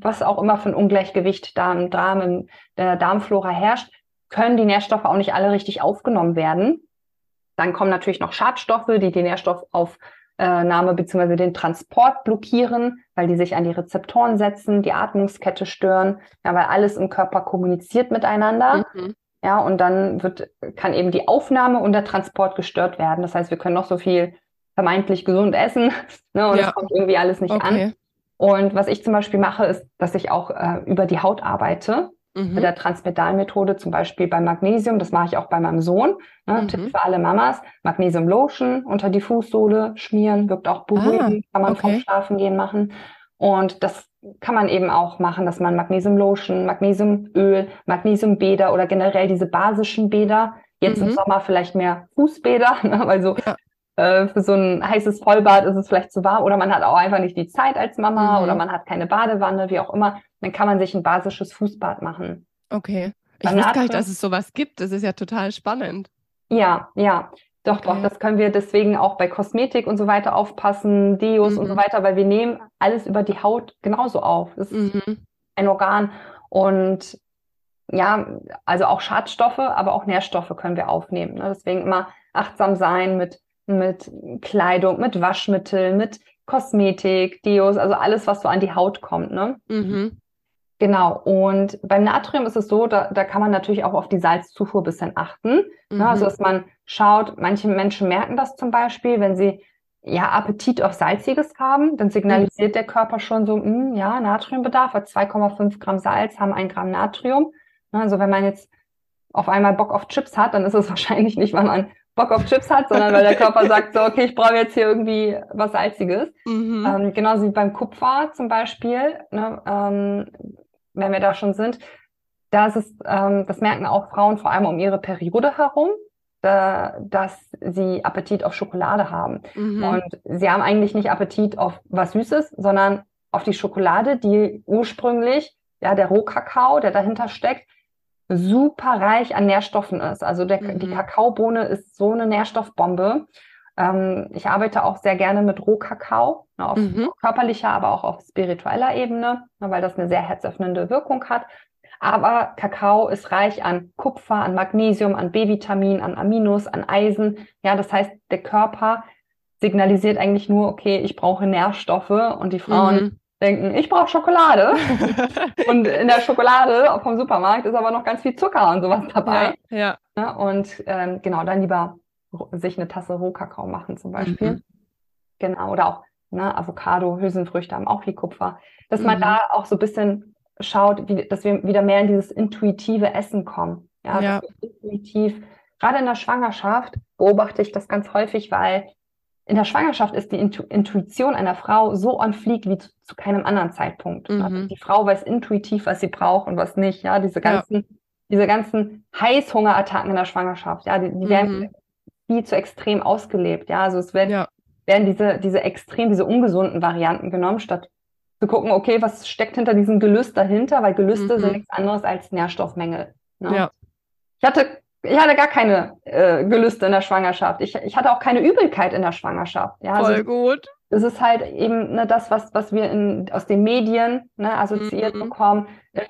was auch immer für ein Ungleichgewicht da im Darm, in der Darmflora herrscht, können die Nährstoffe auch nicht alle richtig aufgenommen werden. Dann kommen natürlich noch Schadstoffe, die die Nährstoffaufnahme bzw. den Transport blockieren, weil die sich an die Rezeptoren setzen, die Atmungskette stören, ja, weil alles im Körper kommuniziert miteinander. Mhm. Ja, und dann wird, kann eben die Aufnahme und der Transport gestört werden. Das heißt, wir können noch so viel vermeintlich gesund essen ne, und es ja. kommt irgendwie alles nicht okay. an. Und was ich zum Beispiel mache, ist, dass ich auch äh, über die Haut arbeite mhm. mit der Transpedalmethode, zum Beispiel bei Magnesium. Das mache ich auch bei meinem Sohn. Ne? Mhm. Tipp für alle Mamas. Magnesium Lotion unter die Fußsohle schmieren, wirkt auch beruhigend, ah, kann man okay. vom Schlafen gehen machen. Und das kann man eben auch machen, dass man Magnesium Lotion, Magnesiumöl, Magnesiumbäder oder generell diese basischen Bäder, jetzt mhm. im Sommer vielleicht mehr Fußbäder, ne? weil so ja. äh, für so ein heißes Vollbad ist es vielleicht zu warm oder man hat auch einfach nicht die Zeit als Mama mhm. oder man hat keine Badewanne, wie auch immer dann kann man sich ein basisches Fußbad machen. Okay. Ich Beim wusste gar nicht, dass es sowas gibt. Das ist ja total spannend. Ja, ja. Doch, okay. doch, das können wir deswegen auch bei Kosmetik und so weiter aufpassen, Deos mhm. und so mhm. weiter, weil wir nehmen alles über die Haut genauso auf. Das ist mhm. ein Organ. Und ja, also auch Schadstoffe, aber auch Nährstoffe können wir aufnehmen. Ne? Deswegen immer achtsam sein mit, mit Kleidung, mit Waschmittel, mit Kosmetik, Deos, also alles, was so an die Haut kommt. Ne? Mhm. Genau, und beim Natrium ist es so, da, da kann man natürlich auch auf die Salzzufuhr ein bisschen achten. Ne? Also, mhm. Dass man schaut, manche Menschen merken das zum Beispiel, wenn sie ja Appetit auf Salziges haben, dann signalisiert mhm. der Körper schon so, mh, hm, ja, Natriumbedarf, hat 2,5 Gramm Salz, haben ein Gramm Natrium. Ne? Also wenn man jetzt auf einmal Bock auf Chips hat, dann ist es wahrscheinlich nicht, weil man Bock auf Chips hat, sondern weil der Körper sagt so, okay, ich brauche jetzt hier irgendwie was Salziges. Mhm. Ähm, genauso wie beim Kupfer zum Beispiel. Ne? Ähm, wenn wir da schon sind, da ist es, ähm, das merken auch Frauen vor allem um ihre Periode herum, da, dass sie Appetit auf Schokolade haben. Mhm. Und sie haben eigentlich nicht Appetit auf was Süßes, sondern auf die Schokolade, die ursprünglich, ja, der Rohkakao, der dahinter steckt, super reich an Nährstoffen ist. Also der, mhm. die Kakaobohne ist so eine Nährstoffbombe. Ähm, ich arbeite auch sehr gerne mit Rohkakao, ne, auf mhm. körperlicher, aber auch auf spiritueller Ebene, ne, weil das eine sehr herzöffnende Wirkung hat. Aber Kakao ist reich an Kupfer, an Magnesium, an B-Vitamin, an Aminos, an Eisen. Ja, das heißt, der Körper signalisiert eigentlich nur, okay, ich brauche Nährstoffe und die Frauen mhm. denken, ich brauche Schokolade. und in der Schokolade vom Supermarkt ist aber noch ganz viel Zucker und sowas dabei. Ja, ja. Ne, und ähm, genau, dann lieber sich eine Tasse Rohkakao machen zum Beispiel. Mhm. Genau, oder auch ne, Avocado, Hülsenfrüchte haben auch viel Kupfer. Dass mhm. man da auch so ein bisschen schaut, wie, dass wir wieder mehr in dieses intuitive Essen kommen. Ja, ja. intuitiv. Gerade in der Schwangerschaft beobachte ich das ganz häufig, weil in der Schwangerschaft ist die Intu Intuition einer Frau so on fleek wie zu, zu keinem anderen Zeitpunkt. Mhm. Die Frau weiß intuitiv, was sie braucht und was nicht. Ja, diese ganzen, ja. diese ganzen Heißhungerattacken in der Schwangerschaft, ja, die, die werden mhm viel zu extrem ausgelebt. Ja, also es werden, ja. werden diese, diese extrem, diese ungesunden Varianten genommen, statt zu gucken, okay, was steckt hinter diesem Gelüst dahinter, weil Gelüste mhm. sind nichts anderes als Nährstoffmängel. Ne? Ja. Ich hatte, ich hatte gar keine äh, Gelüste in der Schwangerschaft. Ich, ich hatte auch keine Übelkeit in der Schwangerschaft. Ja, Voll also, gut. Das ist halt eben ne, das, was, was wir in, aus den Medien ne, assoziiert mhm. bekommen,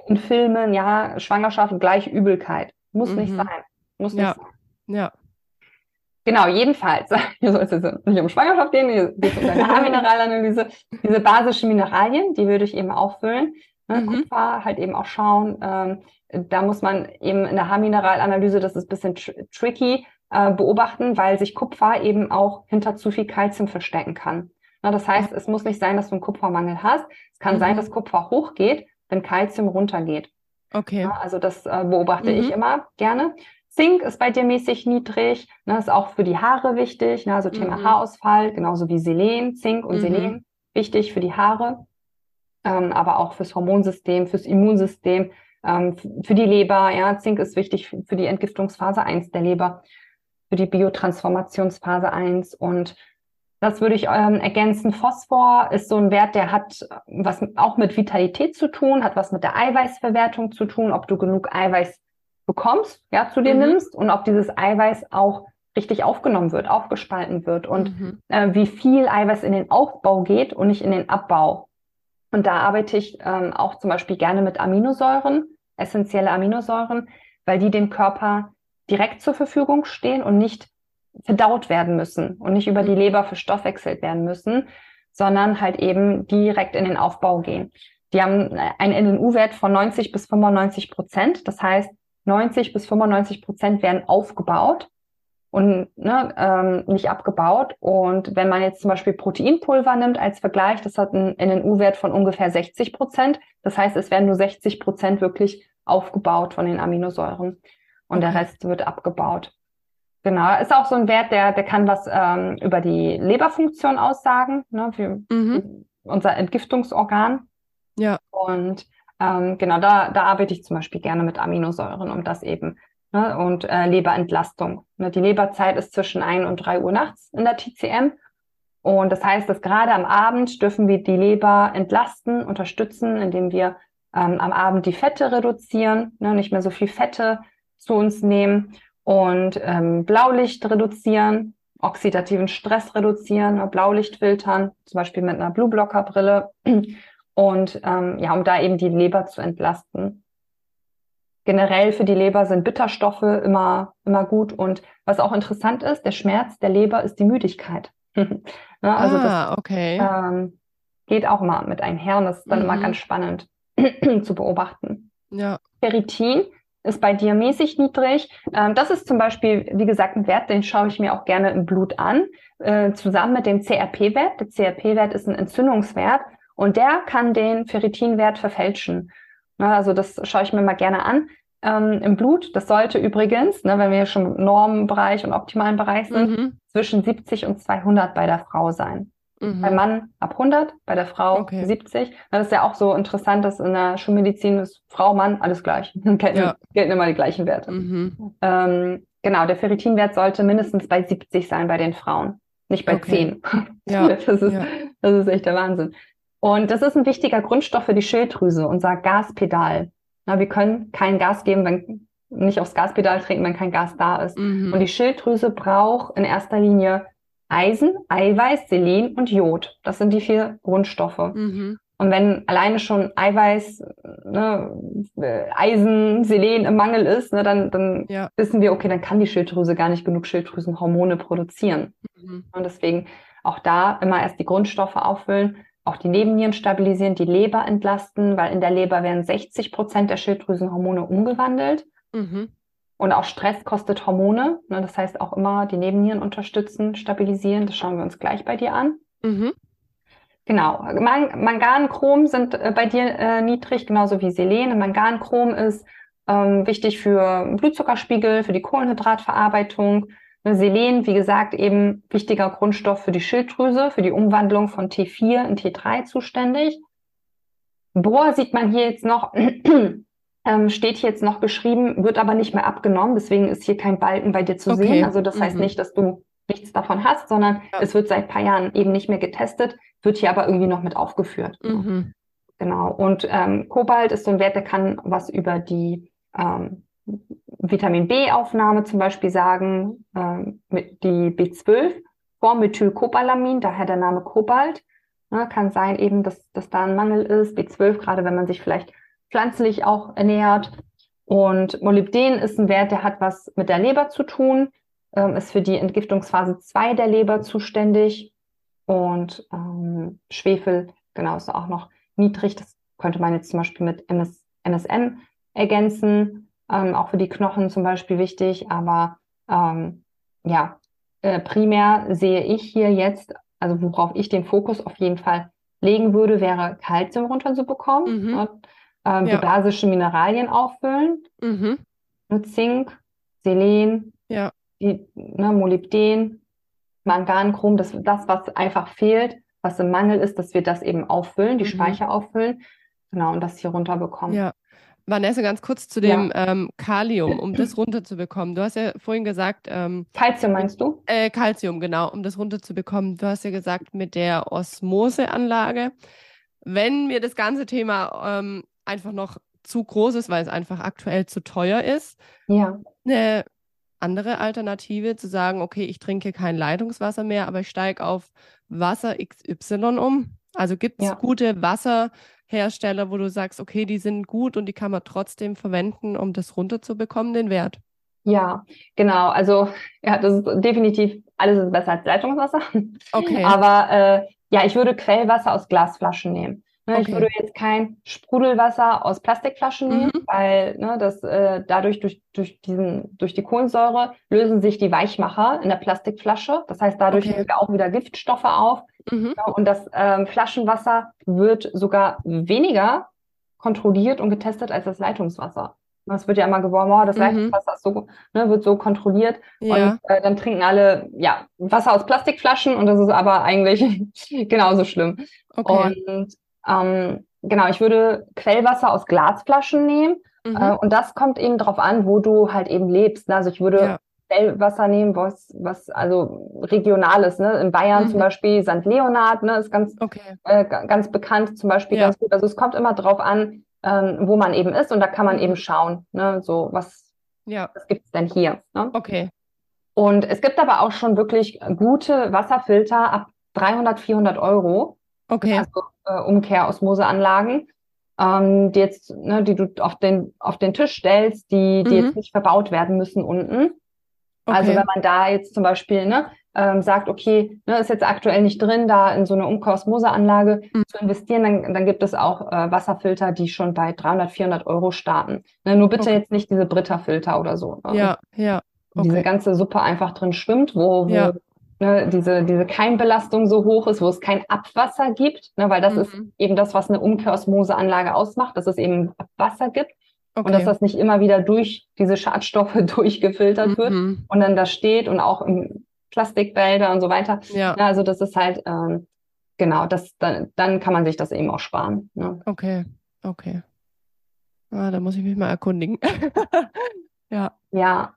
in Filmen, ja, Schwangerschaft gleich Übelkeit. Muss mhm. nicht sein. Muss nicht ja. sein. Ja. Genau, jedenfalls. Hier soll es jetzt nicht um Schwangerschaft gehen, hier geht es um eine Haarmineralanalyse. Diese basischen Mineralien, die würde ich eben auffüllen. Ne? Mhm. Kupfer halt eben auch schauen. Ähm, da muss man eben in der Haarmineralanalyse, das ist ein bisschen tr tricky, äh, beobachten, weil sich Kupfer eben auch hinter zu viel Kalzium verstecken kann. Na, das heißt, es muss nicht sein, dass du einen Kupfermangel hast. Es kann mhm. sein, dass Kupfer hochgeht, wenn Kalzium runtergeht. Okay. Ja, also das äh, beobachte mhm. ich immer gerne. Zink ist bei dir mäßig niedrig, ne, ist auch für die Haare wichtig, ne, also Thema mhm. Haarausfall, genauso wie Selen, Zink und mhm. Selen, wichtig für die Haare. ähm, aber auch fürs Hormonsystem, fürs Immunsystem, ähm, für die Leber. Ja, Zink ist wichtig für die Entgiftungsphase 1 der Leber, für die Biotransformationsphase 1 und das würde ich ähm, ergänzen. Phosphor ist so ein Wert, der hat was auch mit Vitalität zu tun, hat was mit der Eiweißverwertung zu tun, ob du genug Eiweiß bekommst, ja, zu dir mhm. nimmst und ob dieses Eiweiß auch richtig aufgenommen wird, aufgespalten wird und mhm. äh, wie viel Eiweiß in den Aufbau geht und nicht in den Abbau. Und da arbeite ich ähm, auch zum Beispiel gerne mit Aminosäuren, essentielle Aminosäuren, weil die dem Körper direkt zur Verfügung stehen und nicht verdaut werden müssen und nicht über die Leber verstoffwechselt werden müssen, sondern halt eben direkt in den Aufbau gehen. Die haben einen NNU-Wert von 90 bis 95 Prozent. Das heißt, 90 bis 95 Prozent werden aufgebaut und ne, ähm, nicht abgebaut. Und wenn man jetzt zum Beispiel Proteinpulver nimmt als Vergleich, das hat einen NNU-Wert von ungefähr 60 Prozent. Das heißt, es werden nur 60 Prozent wirklich aufgebaut von den Aminosäuren und der Rest wird abgebaut. Genau, ist auch so ein Wert, der, der kann was ähm, über die Leberfunktion aussagen, ne, für mhm. unser Entgiftungsorgan. Ja. Und ähm, genau, da, da arbeite ich zum Beispiel gerne mit Aminosäuren, um das eben ne, und äh, Leberentlastung. Ne, die Leberzeit ist zwischen ein und drei Uhr nachts in der TCM. Und das heißt, dass gerade am Abend dürfen wir die Leber entlasten, unterstützen, indem wir ähm, am Abend die Fette reduzieren, ne, nicht mehr so viel Fette zu uns nehmen und ähm, Blaulicht reduzieren, oxidativen Stress reduzieren, ne, Blaulicht filtern, zum Beispiel mit einer Blueblocker-Brille und ähm, ja, um da eben die Leber zu entlasten generell für die Leber sind Bitterstoffe immer, immer gut. Und was auch interessant ist, der Schmerz der Leber ist die Müdigkeit. ne? Also ah, das okay. ähm, geht auch mal mit einher und das ist dann mhm. immer ganz spannend zu beobachten. Ja. Ferritin ist bei dir mäßig niedrig. Ähm, das ist zum Beispiel, wie gesagt, ein Wert, den schaue ich mir auch gerne im Blut an, äh, zusammen mit dem CRP-Wert. Der CRP-Wert ist ein Entzündungswert und der kann den Ferritinwert verfälschen. Ne, also das schaue ich mir mal gerne an. Ähm, Im Blut, das sollte übrigens, ne, wenn wir schon im Normbereich und optimalen Bereich sind, mhm. zwischen 70 und 200 bei der Frau sein. Mhm. Beim Mann ab 100, bei der Frau okay. 70. Das ist ja auch so interessant, dass in der Schulmedizin ist Frau, Mann, alles gleich. gelten, ja. gelten immer die gleichen Werte. Mhm. Ähm, genau, der Ferritinwert sollte mindestens bei 70 sein bei den Frauen, nicht bei okay. 10. Ja. das, ist, ja. das ist echt der Wahnsinn. Und das ist ein wichtiger Grundstoff für die Schilddrüse, unser Gaspedal. Na, wir können kein Gas geben, wenn nicht aufs Gaspedal treten, wenn kein Gas da ist. Mhm. Und die Schilddrüse braucht in erster Linie Eisen, Eiweiß, Selen und Jod. Das sind die vier Grundstoffe. Mhm. Und wenn alleine schon Eiweiß, ne, Eisen, Selen im Mangel ist, ne, dann, dann ja. wissen wir, okay, dann kann die Schilddrüse gar nicht genug Schilddrüsenhormone produzieren. Mhm. Und deswegen auch da immer erst die Grundstoffe auffüllen auch die Nebennieren stabilisieren, die Leber entlasten, weil in der Leber werden 60 Prozent der Schilddrüsenhormone umgewandelt. Mhm. Und auch Stress kostet Hormone. Ne? Das heißt auch immer die Nebennieren unterstützen, stabilisieren. Das schauen wir uns gleich bei dir an. Mhm. Genau. Man Mangan, Chrom sind äh, bei dir äh, niedrig, genauso wie Selen. Mangan, Chrom ist ähm, wichtig für Blutzuckerspiegel, für die Kohlenhydratverarbeitung. Selen, wie gesagt, eben wichtiger Grundstoff für die Schilddrüse, für die Umwandlung von T4 in T3 zuständig. Bohr sieht man hier jetzt noch, ähm, steht hier jetzt noch geschrieben, wird aber nicht mehr abgenommen. Deswegen ist hier kein Balken bei dir zu okay. sehen. Also das mhm. heißt nicht, dass du nichts davon hast, sondern ja. es wird seit paar Jahren eben nicht mehr getestet, wird hier aber irgendwie noch mit aufgeführt. Mhm. Genau. Und ähm, Kobalt ist so ein Wert, der kann was über die ähm, Vitamin B-Aufnahme zum Beispiel sagen, äh, die B12 Formethylcobalamin, daher der Name Kobalt. Ne, kann sein eben, dass, dass da ein Mangel ist. B12, gerade wenn man sich vielleicht pflanzlich auch ernährt. Und Molybden ist ein Wert, der hat was mit der Leber zu tun, ähm, ist für die Entgiftungsphase 2 der Leber zuständig. Und ähm, Schwefel, genau, ist auch noch niedrig. Das könnte man jetzt zum Beispiel mit MS, MSM ergänzen ähm, auch für die Knochen zum Beispiel wichtig. Aber ähm, ja, äh, primär sehe ich hier jetzt, also worauf ich den Fokus auf jeden Fall legen würde, wäre Kalzium runterzubekommen mhm. und ähm, ja. die basischen Mineralien auffüllen. Mhm. Mit Zink, Selen, ja. die, ne, Molybden, Mangan, Chrom, das, das, was einfach fehlt, was im Mangel ist, dass wir das eben auffüllen, die Mhm. Speicher auffüllen. Genau, und das hier runterbekommen. Ja. Vanessa, ganz kurz zu Ja. dem ähm, Kalium, um das runterzubekommen. Du hast ja vorhin gesagt, ähm, Calcium meinst du? äh, Calcium, genau, um das runterzubekommen. Du hast ja gesagt, mit der Osmoseanlage. Wenn mir das ganze Thema ähm, einfach noch zu groß ist, weil es einfach aktuell zu teuer ist, Ja. eine andere Alternative zu sagen, okay, ich trinke kein Leitungswasser mehr, aber ich steige auf Wasser XY um. Also gibt es Ja. gute Wasserhersteller, wo du sagst, okay, die sind gut und die kann man trotzdem verwenden, um das runterzubekommen, den Wert. Ja, genau. Also, ja, das ist definitiv, alles ist besser als Leitungswasser. Okay. Aber äh, ja, ich würde Quellwasser aus Glasflaschen nehmen. Ne, Ich Okay. würde jetzt kein Sprudelwasser aus Plastikflaschen nehmen, Mhm. weil ne, das äh, dadurch durch, durch diesen, durch die Kohlensäure lösen sich die Weichmacher in der Plastikflasche. Das heißt, dadurch Okay. nehmen wir auch wieder Giftstoffe auf. Mhm. Ja, und das ähm, Flaschenwasser wird sogar weniger kontrolliert und getestet als das Leitungswasser. Es wird ja immer geworben, oh, das Mhm. Leitungswasser so, ne, wird so kontrolliert. Ja. Und äh, dann trinken alle ja, Wasser aus Plastikflaschen und das ist aber eigentlich genauso schlimm. Okay. Und ähm, genau, ich würde Quellwasser aus Glasflaschen nehmen. Mhm. Äh, und das kommt eben drauf an, wo du halt eben lebst. Also ich würde Ja. Quellwasser nehmen, was, was also regionales, ne? In Bayern zum Mhm. Beispiel St. Leonhard, ne, ist ganz, Okay. äh, ga- ganz bekannt, zum Beispiel Ja. ganz gut. Also es kommt immer drauf an, ähm, wo man eben ist und da kann man Mhm. eben schauen, ne? So, was, Ja. was gibt's denn hier? Ne? Okay. Und es gibt aber auch schon wirklich gute Wasserfilter ab 300, 400 Euro, Okay. also äh, Umkehrosmoseanlagen, ähm, die jetzt, ne, die du auf den, auf den Tisch stellst, die, die Mhm. jetzt nicht verbaut werden müssen unten. Also Okay. wenn man da jetzt zum Beispiel ne, ähm, sagt, okay, ne, ist jetzt aktuell nicht drin, da in so eine Umkehrosmoseanlage Mhm. zu investieren, dann, dann gibt es auch äh, Wasserfilter, die schon bei 300, 400 Euro starten. Ne, nur bitte Okay. jetzt nicht diese Brita-Filter oder so. Ne? Ja, ja. Und diese Okay. ganze Suppe einfach drin schwimmt, wo, wo Ja. ne, diese, diese Keimbelastung so hoch ist, wo es kein Abwasser gibt, ne, weil das ist Mhm. eben das, was eine Umkehrosmoseanlage ausmacht, dass es eben Abwasser gibt und dass Okay. das nicht immer wieder durch diese Schadstoffe durchgefiltert wird Mhm. und dann da steht und auch im Plastikbehälter und so weiter. Ja. Ja, also das ist halt, ähm, genau, das, dann, dann kann man sich das eben auch sparen. Ne? Okay. Okay. Ah, da muss ich mich mal erkundigen. Ja. Ja,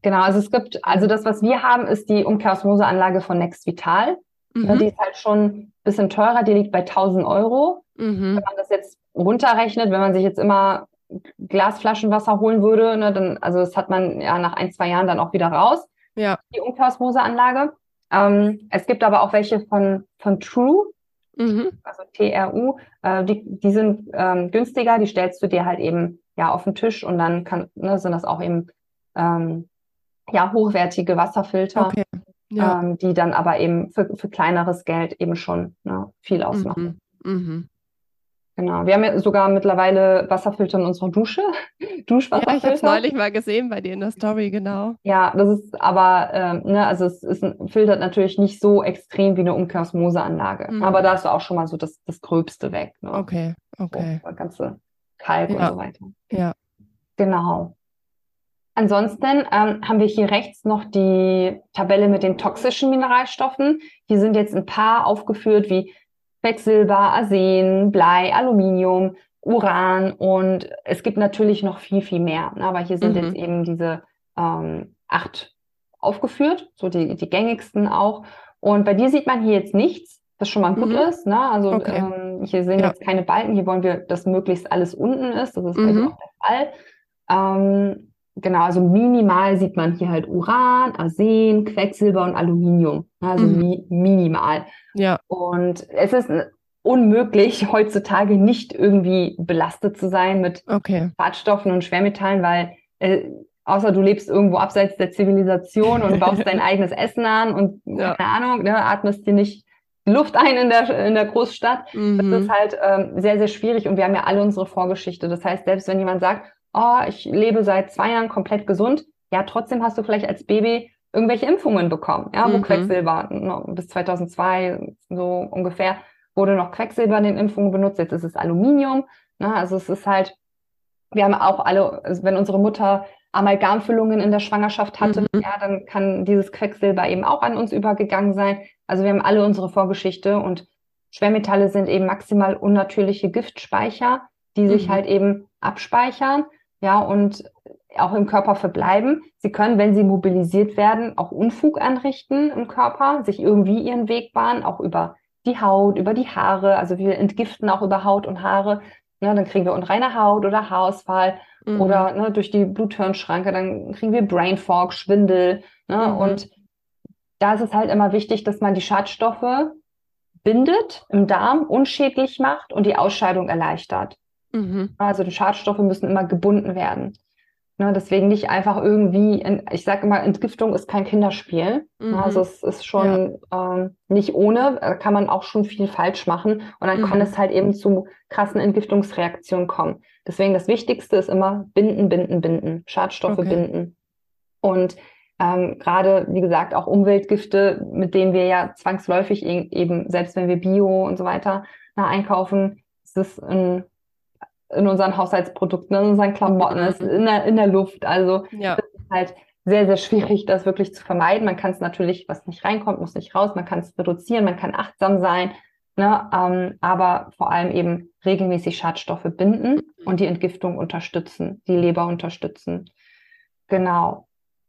genau. Also es gibt, also das, was wir haben, ist die Umkehrosmoseanlage von Next Vital. Mhm. Die ist halt schon ein bisschen teurer, die liegt bei 1000 Euro. Mhm. Wenn man das jetzt runterrechnet, wenn man sich jetzt immer Glasflaschenwasser holen würde, ne, dann, also das hat man ja nach ein, zwei Jahren dann auch wieder raus, Ja. die Umkehrosmoseanlage. Ähm, es gibt aber auch welche von, von True, Mhm. also TRU, äh, die, die sind ähm, günstiger, die stellst du dir halt eben ja auf den Tisch und dann kann, ne, sind das auch eben ähm, ja hochwertige Wasserfilter, Okay. Ja. ähm, die dann aber eben für, für kleineres Geld eben schon ne, viel ausmachen. Mhm. Mhm. Genau. Wir haben ja sogar mittlerweile Wasserfilter in unserer Dusche, Ja, ich habe es Duschwasserfilter. neulich mal gesehen bei dir in der Story, genau. Ja, das ist aber, ähm, ne, also es ist filtert natürlich nicht so extrem wie eine Umkehrosmoseanlage. Mhm. Aber da du auch schon mal so das, das Gröbste weg, ne? Okay, okay. So, ganze Kalk und Ja. so weiter. Ja. Genau. Ansonsten ähm, haben wir hier rechts noch die Tabelle mit den toxischen Mineralstoffen. Hier sind jetzt ein paar aufgeführt wie Quecksilber, Arsen, Blei, Aluminium, Uran und es gibt natürlich noch viel, viel mehr. ne? Aber hier sind Mhm. jetzt eben diese ähm, acht aufgeführt, so die, die gängigsten auch. Und bei dir sieht man hier jetzt nichts, was schon mal gut Mhm. ist. Ne? Also Okay. ähm, hier sehen Ja. jetzt keine Balken, hier wollen wir, dass möglichst alles unten ist. Das ist bei dir Mhm. auch der Fall. Ähm, genau, also minimal sieht man hier halt Uran, Arsen, Quecksilber und Aluminium. Also Mhm. mi minimal. Ja. Und es ist unmöglich, heutzutage nicht irgendwie belastet zu sein mit Okay. Schadstoffen und Schwermetallen, weil äh, außer du lebst irgendwo abseits der Zivilisation und baust dein eigenes Essen an und Ja. keine Ahnung, ne, atmest dir nicht die Luft ein in der, in der Großstadt. Das Mhm. ist halt ähm, sehr, sehr schwierig und wir haben ja alle unsere Vorgeschichte. Das heißt, selbst wenn jemand sagt, oh, ich lebe seit zwei Jahren komplett gesund, ja, trotzdem hast du vielleicht als Baby irgendwelche Impfungen bekommen, ja, wo Mhm. Quecksilber bis 2002 so ungefähr wurde noch Quecksilber in den Impfungen benutzt, jetzt ist es Aluminium. Ne, also es ist halt, wir haben auch alle, also wenn unsere Mutter Amalgamfüllungen in der Schwangerschaft hatte, Mhm. ja, dann kann dieses Quecksilber eben auch an uns übergegangen sein. Also wir haben alle unsere Vorgeschichte und Schwermetalle sind eben maximal unnatürliche Giftspeicher, die mhm. sich halt eben abspeichern, ja, und auch im Körper verbleiben. Sie können, wenn sie mobilisiert werden, auch Unfug anrichten im Körper, sich irgendwie ihren Weg bahnen, auch über die Haut, über die Haare. Also wir entgiften auch über Haut und Haare. Ne, dann kriegen wir unreine Haut oder Haarausfall mhm. oder ne, durch die Bluthirnschranke, dann kriegen wir Brain Fog, Schwindel. Ne, mhm. Und da ist es halt immer wichtig, dass man die Schadstoffe bindet im Darm, unschädlich macht und die Ausscheidung erleichtert. Mhm. Also die Schadstoffe müssen immer gebunden werden. Ne, deswegen nicht einfach irgendwie, ich sage immer, Entgiftung ist kein Kinderspiel. Mhm. Also es ist schon ja. ähm, nicht ohne, da kann man auch schon viel falsch machen und dann mhm. kann es halt eben zu krassen Entgiftungsreaktionen kommen. Deswegen das Wichtigste ist immer binden, binden, binden, Schadstoffe okay. binden. Und ähm, gerade, wie gesagt, auch Umweltgifte, mit denen wir ja zwangsläufig e-, eben, selbst wenn wir Bio und so weiter na, einkaufen, ist es ein in unseren Haushaltsprodukten, in unseren Klamotten, ist in der, in der Luft. Also ja. das ist halt sehr, sehr schwierig, das wirklich zu vermeiden. Man kann es natürlich, was nicht reinkommt, muss nicht raus. Man kann es reduzieren, man kann achtsam sein, ne? Ähm, aber vor allem eben regelmäßig Schadstoffe binden und die Entgiftung unterstützen, die Leber unterstützen. Genau.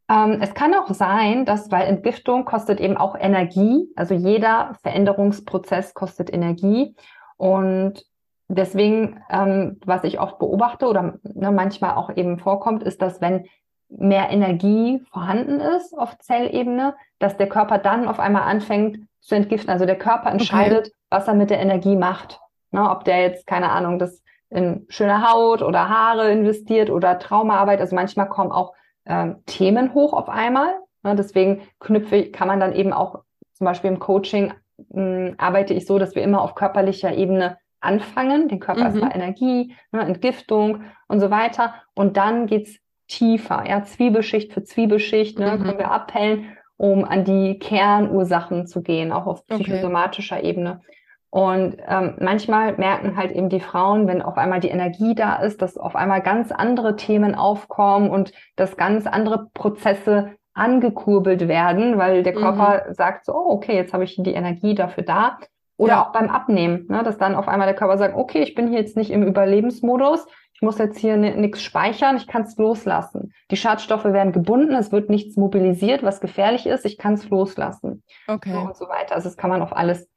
Ähm, es kann auch sein, dass, weil Entgiftung kostet eben auch Energie, also jeder Veränderungsprozess kostet Energie. Und deswegen, ähm, was ich oft beobachte oder ne, manchmal auch eben vorkommt, ist, dass wenn mehr Energie vorhanden ist auf Zellebene, dass der Körper dann auf einmal anfängt zu entgiften. Also der Körper entscheidet, okay. was er mit der Energie macht. Ne, ob der jetzt, keine Ahnung, das in schöne Haut oder Haare investiert oder Traumaarbeit. Also manchmal kommen auch ähm, Themen hoch auf einmal. Ne, deswegen knüpfe, kann man dann eben auch zum Beispiel im Coaching mh, hm, arbeite ich so, dass wir immer auf körperlicher Ebene anfangen, den Körper mhm. erstmal Energie, ne, Entgiftung und so weiter. Und dann geht's tiefer, ja, Zwiebelschicht für Zwiebelschicht, ne, mhm. können wir abhellen, um an die Kernursachen zu gehen, auch auf psychosomatischer okay. Ebene. Und ähm, manchmal merken halt eben die Frauen, wenn auf einmal die Energie da ist, dass auf einmal ganz andere Themen aufkommen und dass ganz andere Prozesse angekurbelt werden, weil der Körper mhm. sagt so, oh, okay, jetzt habe ich die Energie dafür da. Oder ja. auch beim Abnehmen, ne, dass dann auf einmal der Körper sagt, okay, ich bin hier jetzt nicht im Überlebensmodus, ich muss jetzt hier nichts speichern, ich kann es loslassen. Die Schadstoffe werden gebunden, es wird nichts mobilisiert, was gefährlich ist, ich kann es loslassen. Okay. und so weiter. Also das kann man auf alles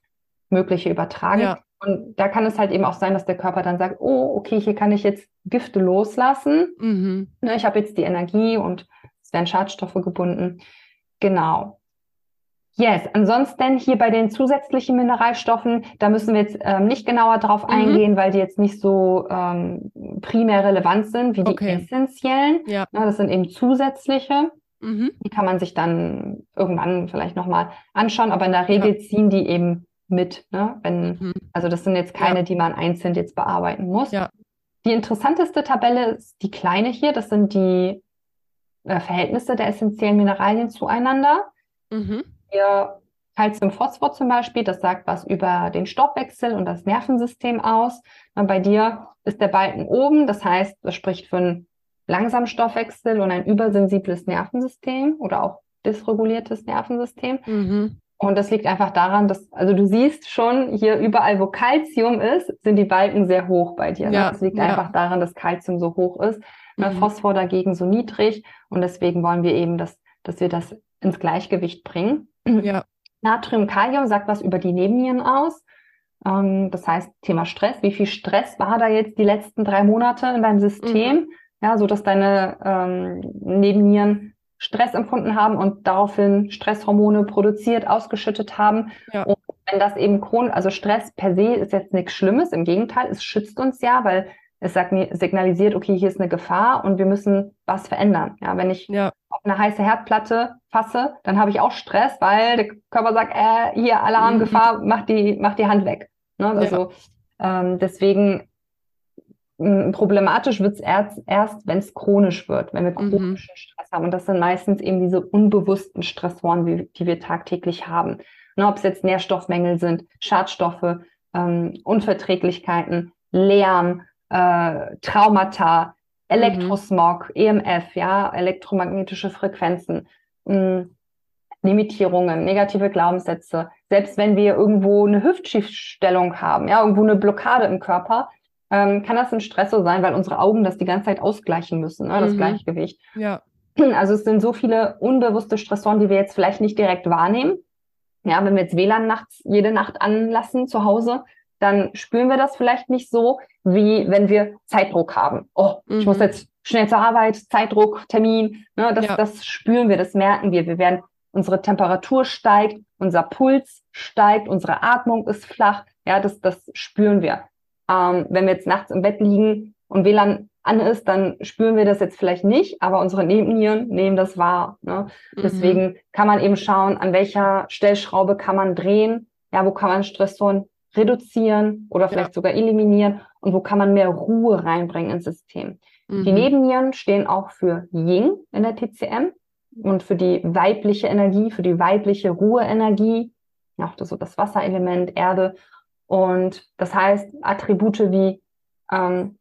Mögliche übertragen. Ja. Und da kann es halt eben auch sein, dass der Körper dann sagt, oh, okay, hier kann ich jetzt Gifte loslassen. Mhm. Ne, ich habe jetzt die Energie und es werden Schadstoffe gebunden. Genau. Yes, ansonsten hier bei den zusätzlichen Mineralstoffen, da müssen wir jetzt ähm, nicht genauer drauf mhm. eingehen, weil die jetzt nicht so ähm, primär relevant sind wie die okay. essentiellen. Ja. Na, das sind eben zusätzliche. Mhm. Die kann man sich dann irgendwann vielleicht nochmal anschauen, aber in der Regel ja. ziehen die eben mit. Ne? Wenn, mhm. Also das sind jetzt keine, ja. die man einzeln jetzt bearbeiten muss. Ja. Die interessanteste Tabelle ist die kleine hier. Das sind die äh, Verhältnisse der essentiellen Mineralien zueinander. Mhm hier Calcium-Phosphor zum Beispiel, das sagt was über den Stoffwechsel und das Nervensystem aus. Und bei dir ist der Balken oben, das heißt, das spricht für einen langsamen Stoffwechsel und ein übersensibles Nervensystem oder auch dysreguliertes Nervensystem. Mhm. Und das liegt einfach daran, dass, also du siehst schon, hier überall, wo Calcium ist, sind die Balken sehr hoch bei dir. Ne? Ja, das liegt ja. einfach daran, dass Calcium so hoch ist, ne? mhm. Phosphor dagegen so niedrig. Und deswegen wollen wir eben, dass, dass wir das ins Gleichgewicht bringen. Ja. Natrium, Kalium sagt was über die Nebennieren aus. Ähm, das heißt, Thema Stress. Wie viel Stress war da jetzt die letzten drei Monate in deinem System? Mhm. Ja, so dass deine ähm, Nebennieren Stress empfunden haben und daraufhin Stresshormone produziert, ausgeschüttet haben. Ja. Und wenn das eben Chron, also Stress per se ist jetzt nichts Schlimmes, im Gegenteil, es schützt uns ja, weil es signalisiert, okay, hier ist eine Gefahr und wir müssen was verändern. Ja, wenn ich ja. auf eine heiße Herdplatte fasse, dann habe ich auch Stress, weil der Körper sagt, äh, hier Alarm, mhm. Gefahr, mach die, mach die Hand weg. Ne? Also ja. ähm, deswegen problematisch wird es erst, erst wenn es chronisch wird, wenn wir mhm. chronischen mhm. Stress haben. Und das sind meistens eben diese unbewussten Stressoren, wie, die wir tagtäglich haben. Ne, Ob es jetzt Nährstoffmängel sind, Schadstoffe, ähm, Unverträglichkeiten, Lärm, äh, Traumata, Elektrosmog, mhm. EMF, ja, elektromagnetische Frequenzen, mh, Limitierungen, negative Glaubenssätze, selbst wenn wir irgendwo eine Hüftschiefstellung haben, ja, irgendwo eine Blockade im Körper, ähm, kann das ein Stressor sein, weil unsere Augen das die ganze Zeit ausgleichen müssen, ne, das mhm. Gleichgewicht. Ja. Also es sind so viele unbewusste Stressoren, die wir jetzt vielleicht nicht direkt wahrnehmen. Ja, wenn wir jetzt WLAN nachts jede Nacht anlassen zu Hause, dann spüren wir das vielleicht nicht so, wie wenn wir Zeitdruck haben. Oh, mhm. ich muss mhm. jetzt schnell zur Arbeit, Zeitdruck, Termin. Ne, das, ja. das spüren wir, das merken wir. Wir werden, unsere Temperatur steigt, unser Puls steigt, unsere Atmung ist flach. Ja, das, das spüren wir. Ähm, wenn wir jetzt nachts im Bett liegen und WLAN an ist, dann spüren wir das jetzt vielleicht nicht, aber unsere Nebennieren nehmen das wahr. Ne? Mhm. Deswegen kann man eben schauen, an welcher Stellschraube kann man drehen, ja, wo kann man Stressoren reduzieren oder vielleicht ja. sogar eliminieren und wo kann man mehr Ruhe reinbringen ins System. Mhm. Die Nebennieren stehen auch für Yin in der TCM und für die weibliche Energie, für die weibliche Ruheenergie, auch das, so das Wasserelement, Erde. Und das heißt, Attribute wie ähm,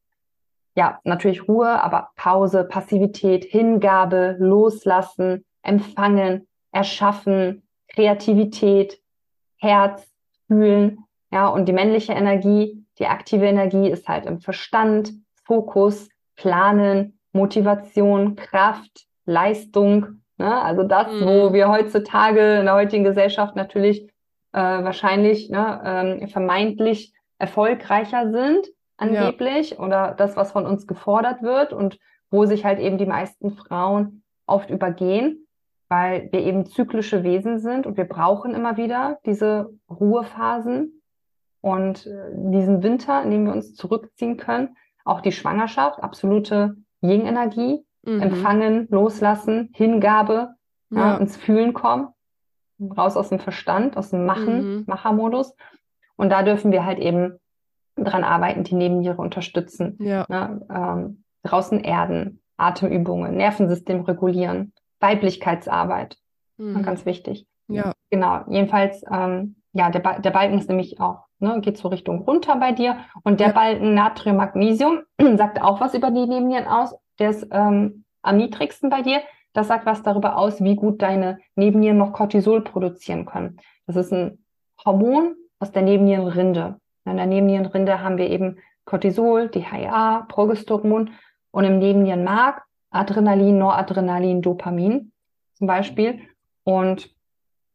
ja, natürlich Ruhe, aber Pause, Passivität, Hingabe, Loslassen, Empfangen, Erschaffen, Kreativität, Herz, Fühlen, ja, und die männliche Energie, die aktive Energie ist halt im Verstand, Fokus, Planen, Motivation, Kraft, Leistung, ne? also das, mhm. wo wir heutzutage in der heutigen Gesellschaft natürlich äh, wahrscheinlich ne, ähm, vermeintlich erfolgreicher sind angeblich ja. oder das, was von uns gefordert wird und wo sich halt eben die meisten Frauen oft übergehen, weil wir eben zyklische Wesen sind und wir brauchen immer wieder diese Ruhephasen und äh, diesen Winter, in dem wir uns zurückziehen können. Auch die Schwangerschaft, absolute Yin-Energie, mhm. empfangen, loslassen, Hingabe, ja. Ja, ins Fühlen kommen, raus aus dem Verstand, aus dem Machen, mhm. Machermodus. Und da dürfen wir halt eben dran arbeiten, die Nebenniere unterstützen. Ja. Ne? Ähm, draußen erden, Atemübungen, Nervensystem regulieren, Weiblichkeitsarbeit. Mhm. Ganz wichtig. Ja. Genau. Jedenfalls, ähm, ja, der, ba der Balken ist nämlich auch, ne, geht so Richtung runter bei dir. Und der ja. Balken Natrium, Magnesium sagt auch was über die Nebennieren aus. Der ist ähm, am niedrigsten bei dir. Das sagt was darüber aus, wie gut deine Nebennieren noch Cortisol produzieren können. Das ist ein Hormon aus der Nebennierenrinde. In der Nebennierenrinde haben wir eben Cortisol, DHA, Progesteron und im Nebennierenmark Adrenalin, Noradrenalin, Dopamin zum Beispiel. Und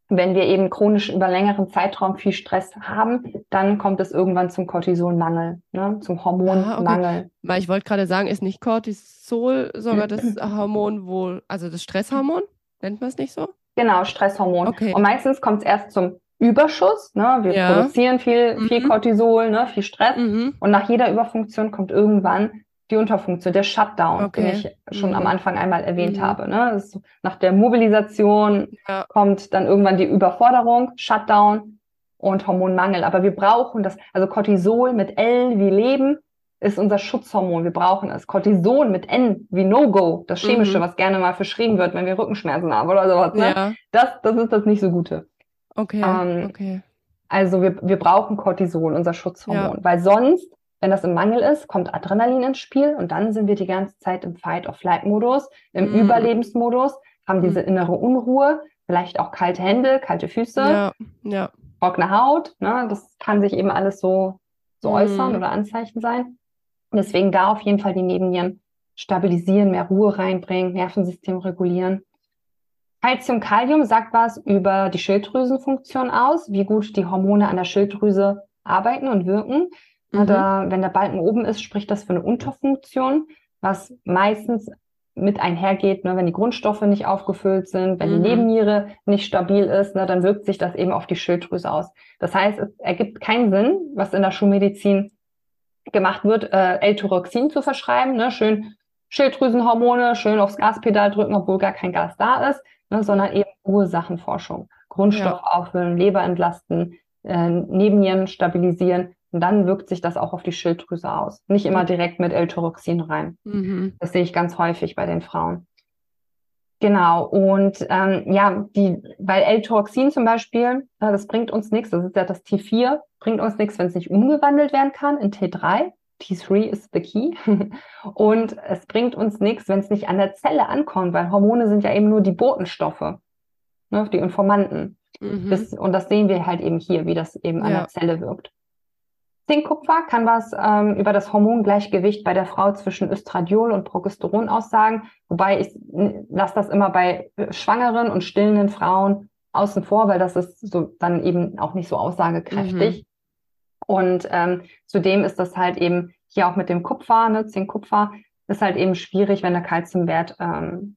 wenn wir eben chronisch über längeren Zeitraum viel Stress haben, dann kommt es irgendwann zum Cortisolmangel, ne? zum Hormonmangel. Ah, okay. Weil ich wollte gerade sagen, ist nicht Cortisol sogar das Hormon, wo, also das Stresshormon, nennt man es nicht so? Genau, Stresshormon. Okay. Und meistens kommt es erst zum Überschuss. Ne? Wir ja. produzieren viel, viel mhm. Cortisol, ne? viel Stress. Mhm. Und nach jeder Überfunktion kommt irgendwann die Unterfunktion, der Shutdown, okay. den ich schon mhm. am Anfang einmal erwähnt mhm. habe. Ne? nach der Mobilisation ja. kommt dann irgendwann die Überforderung, Shutdown und Hormonmangel. Aber wir brauchen das, also Cortisol mit L wie Leben ist unser Schutzhormon. Wir brauchen es. Cortison mit N wie No-Go, das chemische, mhm. was gerne mal verschrieben wird, wenn wir Rückenschmerzen haben oder sowas. Ne? Ja. Das, das ist das nicht so Gute. Okay. Ähm, okay. Also wir, wir brauchen Cortisol, unser Schutzhormon, ja. weil sonst, wenn das im Mangel ist, kommt Adrenalin ins Spiel und dann sind wir die ganze Zeit im Fight-of-Flight-Modus, im mm. Überlebensmodus, haben diese mm. innere Unruhe, vielleicht auch kalte Hände, kalte Füße, ja. Ja. trockene Haut. Ne? Das kann sich eben alles so, so mm. äußern oder Anzeichen sein. Deswegen da auf jeden Fall die Nebennieren stabilisieren, mehr Ruhe reinbringen, Nervensystem regulieren. Calcium, Kalium sagt was über die Schilddrüsenfunktion aus, wie gut die Hormone an der Schilddrüse arbeiten und wirken. Mhm. Da, wenn der Balken oben ist, spricht das für eine Unterfunktion, was meistens mit einhergeht, ne, wenn die Grundstoffe nicht aufgefüllt sind, wenn mhm. die Nebenniere nicht stabil ist, ne, dann wirkt sich das eben auf die Schilddrüse aus. Das heißt, es ergibt keinen Sinn, was in der Schulmedizin gemacht wird, äh, L-Tyroxin zu verschreiben, ne, schön Schilddrüsenhormone, schön aufs Gaspedal drücken, obwohl gar kein Gas da ist ne, sondern eben Ursachenforschung. Grundstoff ja. auffüllen, Leber entlasten, äh, Nebennieren stabilisieren. Und dann wirkt sich das auch auf die Schilddrüse aus. Nicht immer direkt mit L-Tyroxin rein. Mhm. Das sehe ich ganz häufig bei den Frauen. Genau, und ähm, ja, die, weil L-Tyroxin zum Beispiel, das bringt uns nichts, das ist ja das T4, bringt uns nichts, wenn es nicht umgewandelt werden kann in T3. T3 ist the key. Und es bringt uns nichts, wenn es nicht an der Zelle ankommt, weil Hormone sind ja eben nur die Botenstoffe, ne, die Informanten. Mhm. Das, und das sehen wir halt eben hier, wie das eben an ja. der Zelle wirkt. Zinkkupfer kann was ähm, über das Hormongleichgewicht bei der Frau zwischen Östradiol und Progesteron aussagen, wobei ich lasse das immer bei schwangeren und stillenden Frauen außen vor, weil das ist so dann eben auch nicht so aussagekräftig. Mhm. Und ähm, zudem ist das halt eben hier auch mit dem Kupfer, ne, Zinkkupfer, ist halt eben schwierig, wenn der Kalziumwert ähm,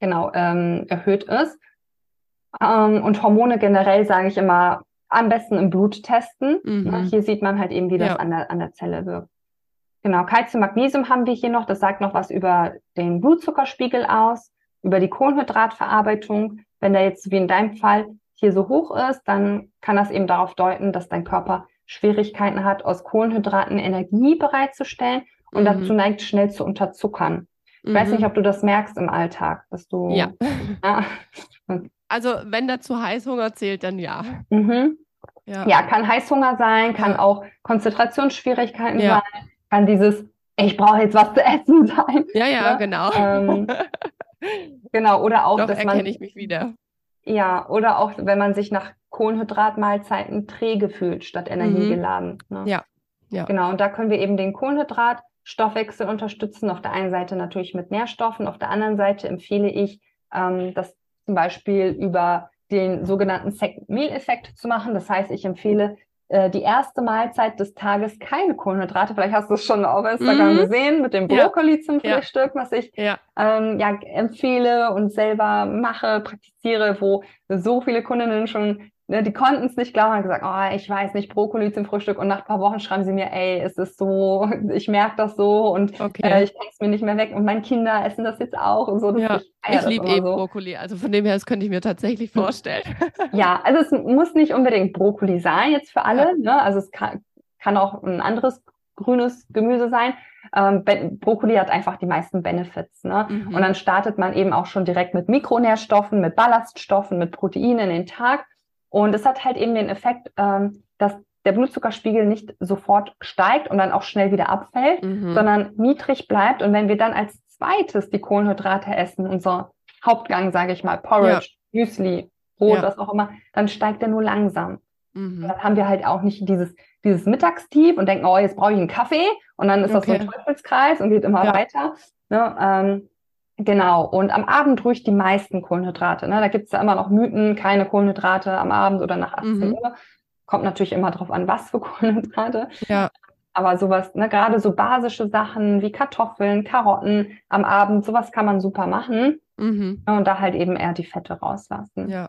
genau ähm, erhöht ist. Ähm, und Hormone generell sage ich immer, am besten im Blut testen. Ne? Mhm. Hier sieht man halt eben, wie das ja. an, der, an der Zelle wirkt. Genau, Calcium, Magnesium haben wir hier noch. Das sagt noch was über den Blutzuckerspiegel aus, über die Kohlenhydratverarbeitung. Wenn der jetzt wie in deinem Fall hier so hoch ist, dann kann das eben darauf deuten, dass dein Körper Schwierigkeiten hat, aus Kohlenhydraten Energie bereitzustellen und mhm. dazu neigt, schnell zu unterzuckern. Ich mhm. weiß nicht, ob du das merkst im Alltag, dass du. Ja. ja. Also wenn dazu Heißhunger zählt, dann ja. Mhm. Ja. ja. kann Heißhunger sein, kann auch Konzentrationsschwierigkeiten ja. sein, kann dieses, ich brauche jetzt was zu essen sein. Ja, ja, ne? genau. Ähm, genau, oder auch, Doch, dass erkenne man, ich mich wieder. Ja, oder auch, wenn man sich nach Kohlenhydratmahlzeiten träge fühlt, statt energiegeladen. Mhm. Ne? Ja. ja. Genau, und da können wir eben den Kohlenhydratstoffwechsel unterstützen. Auf der einen Seite natürlich mit Nährstoffen, auf der anderen Seite empfehle ich, ähm, das zum Beispiel über den sogenannten Second Meal Effekt zu machen. Das heißt, ich empfehle äh, die erste Mahlzeit des Tages keine Kohlenhydrate. Vielleicht hast du es schon auf Instagram mhm. gesehen mit dem Brokkoli ja. zum Frühstück, was ich ja. Ähm, ja empfehle und selber mache, praktiziere, wo so viele Kundinnen schon ne, die konnten es nicht glauben, haben gesagt, oh, ich weiß nicht, Brokkoli zum Frühstück. Und nach ein paar Wochen schreiben sie mir, ey, es ist so, ich merke das so und okay. äh, ich kann es mir nicht mehr weg. Und meine Kinder essen das jetzt auch und so. ja, ich, ich liebe eben so. Brokkoli. Also von dem her, das könnte ich mir tatsächlich hm. vorstellen. ja, also es muss nicht unbedingt Brokkoli sein jetzt für alle. Ja. Ne? Also es kann, kann auch ein anderes grünes Gemüse sein. Ähm, Brokkoli hat einfach die meisten Benefits. Ne? Mhm. Und dann startet man eben auch schon direkt mit Mikronährstoffen, mit Ballaststoffen, mit Proteinen in den Tag. Und es hat halt eben den Effekt, ähm, dass der Blutzuckerspiegel nicht sofort steigt und dann auch schnell wieder abfällt, mhm. sondern niedrig bleibt. Und wenn wir dann als zweites die Kohlenhydrate essen, unser Hauptgang, sage ich mal, Porridge, ja. Müsli, Brot, ja. was auch immer, dann steigt er nur langsam. Mhm. Dann haben wir halt auch nicht dieses, dieses Mittagstief und denken, oh, jetzt brauche ich einen Kaffee und dann ist okay. das so ein Teufelskreis und geht immer ja. weiter. Ne? Ähm, Genau, und am Abend ruhig die meisten Kohlenhydrate. Ne? Da gibt es ja immer noch Mythen, keine Kohlenhydrate am Abend oder nach 18 mhm. Uhr. Kommt natürlich immer drauf an, was für Kohlenhydrate. Ja. Aber sowas, ne, gerade so basische Sachen wie Kartoffeln, Karotten am Abend, sowas kann man super machen. Mhm. Und da halt eben eher die Fette rauslassen. Ja.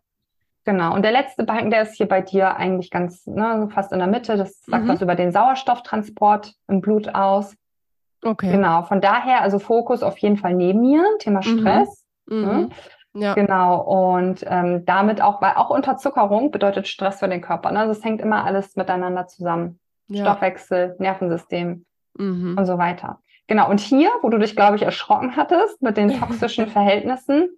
Genau. Und der letzte Balken, der ist hier bei dir eigentlich ganz, ne, fast in der Mitte. Das sagt mhm. was über den Sauerstofftransport im Blut aus. Okay. Genau, von daher, also Fokus auf jeden Fall neben mir, Thema mhm. Stress. Mhm. Ne? Ja. Genau, und ähm, damit auch, weil auch Unterzuckerung bedeutet Stress für den Körper. Ne? Also es hängt immer alles miteinander zusammen. Ja. Stoffwechsel, Nervensystem mhm. und so weiter. Genau, und hier, wo du dich, glaube ich, erschrocken hattest mit den toxischen Verhältnissen,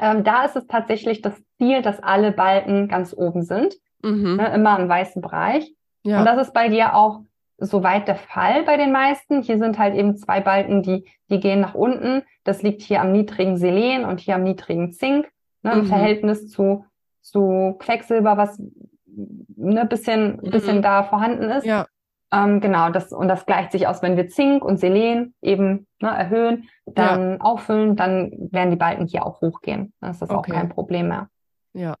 ähm, da ist es tatsächlich das Ziel, dass alle Balken ganz oben sind, mhm. ne, immer im weißen Bereich. Ja. Und das ist bei dir auch soweit der Fall bei den meisten. Hier sind halt eben zwei Balken, die, die gehen nach unten. Das liegt hier am niedrigen Selen und hier am niedrigen Zink, ne, im mhm. Verhältnis zu, zu Quecksilber, was ne, bisschen, mhm. bisschen da vorhanden ist. Ja. Ähm, genau, das, und das gleicht sich aus, wenn wir Zink und Selen eben ne, erhöhen, dann ja. auffüllen, dann werden die Balken hier auch hochgehen. Dann ist das okay. auch kein Problem mehr. Ja.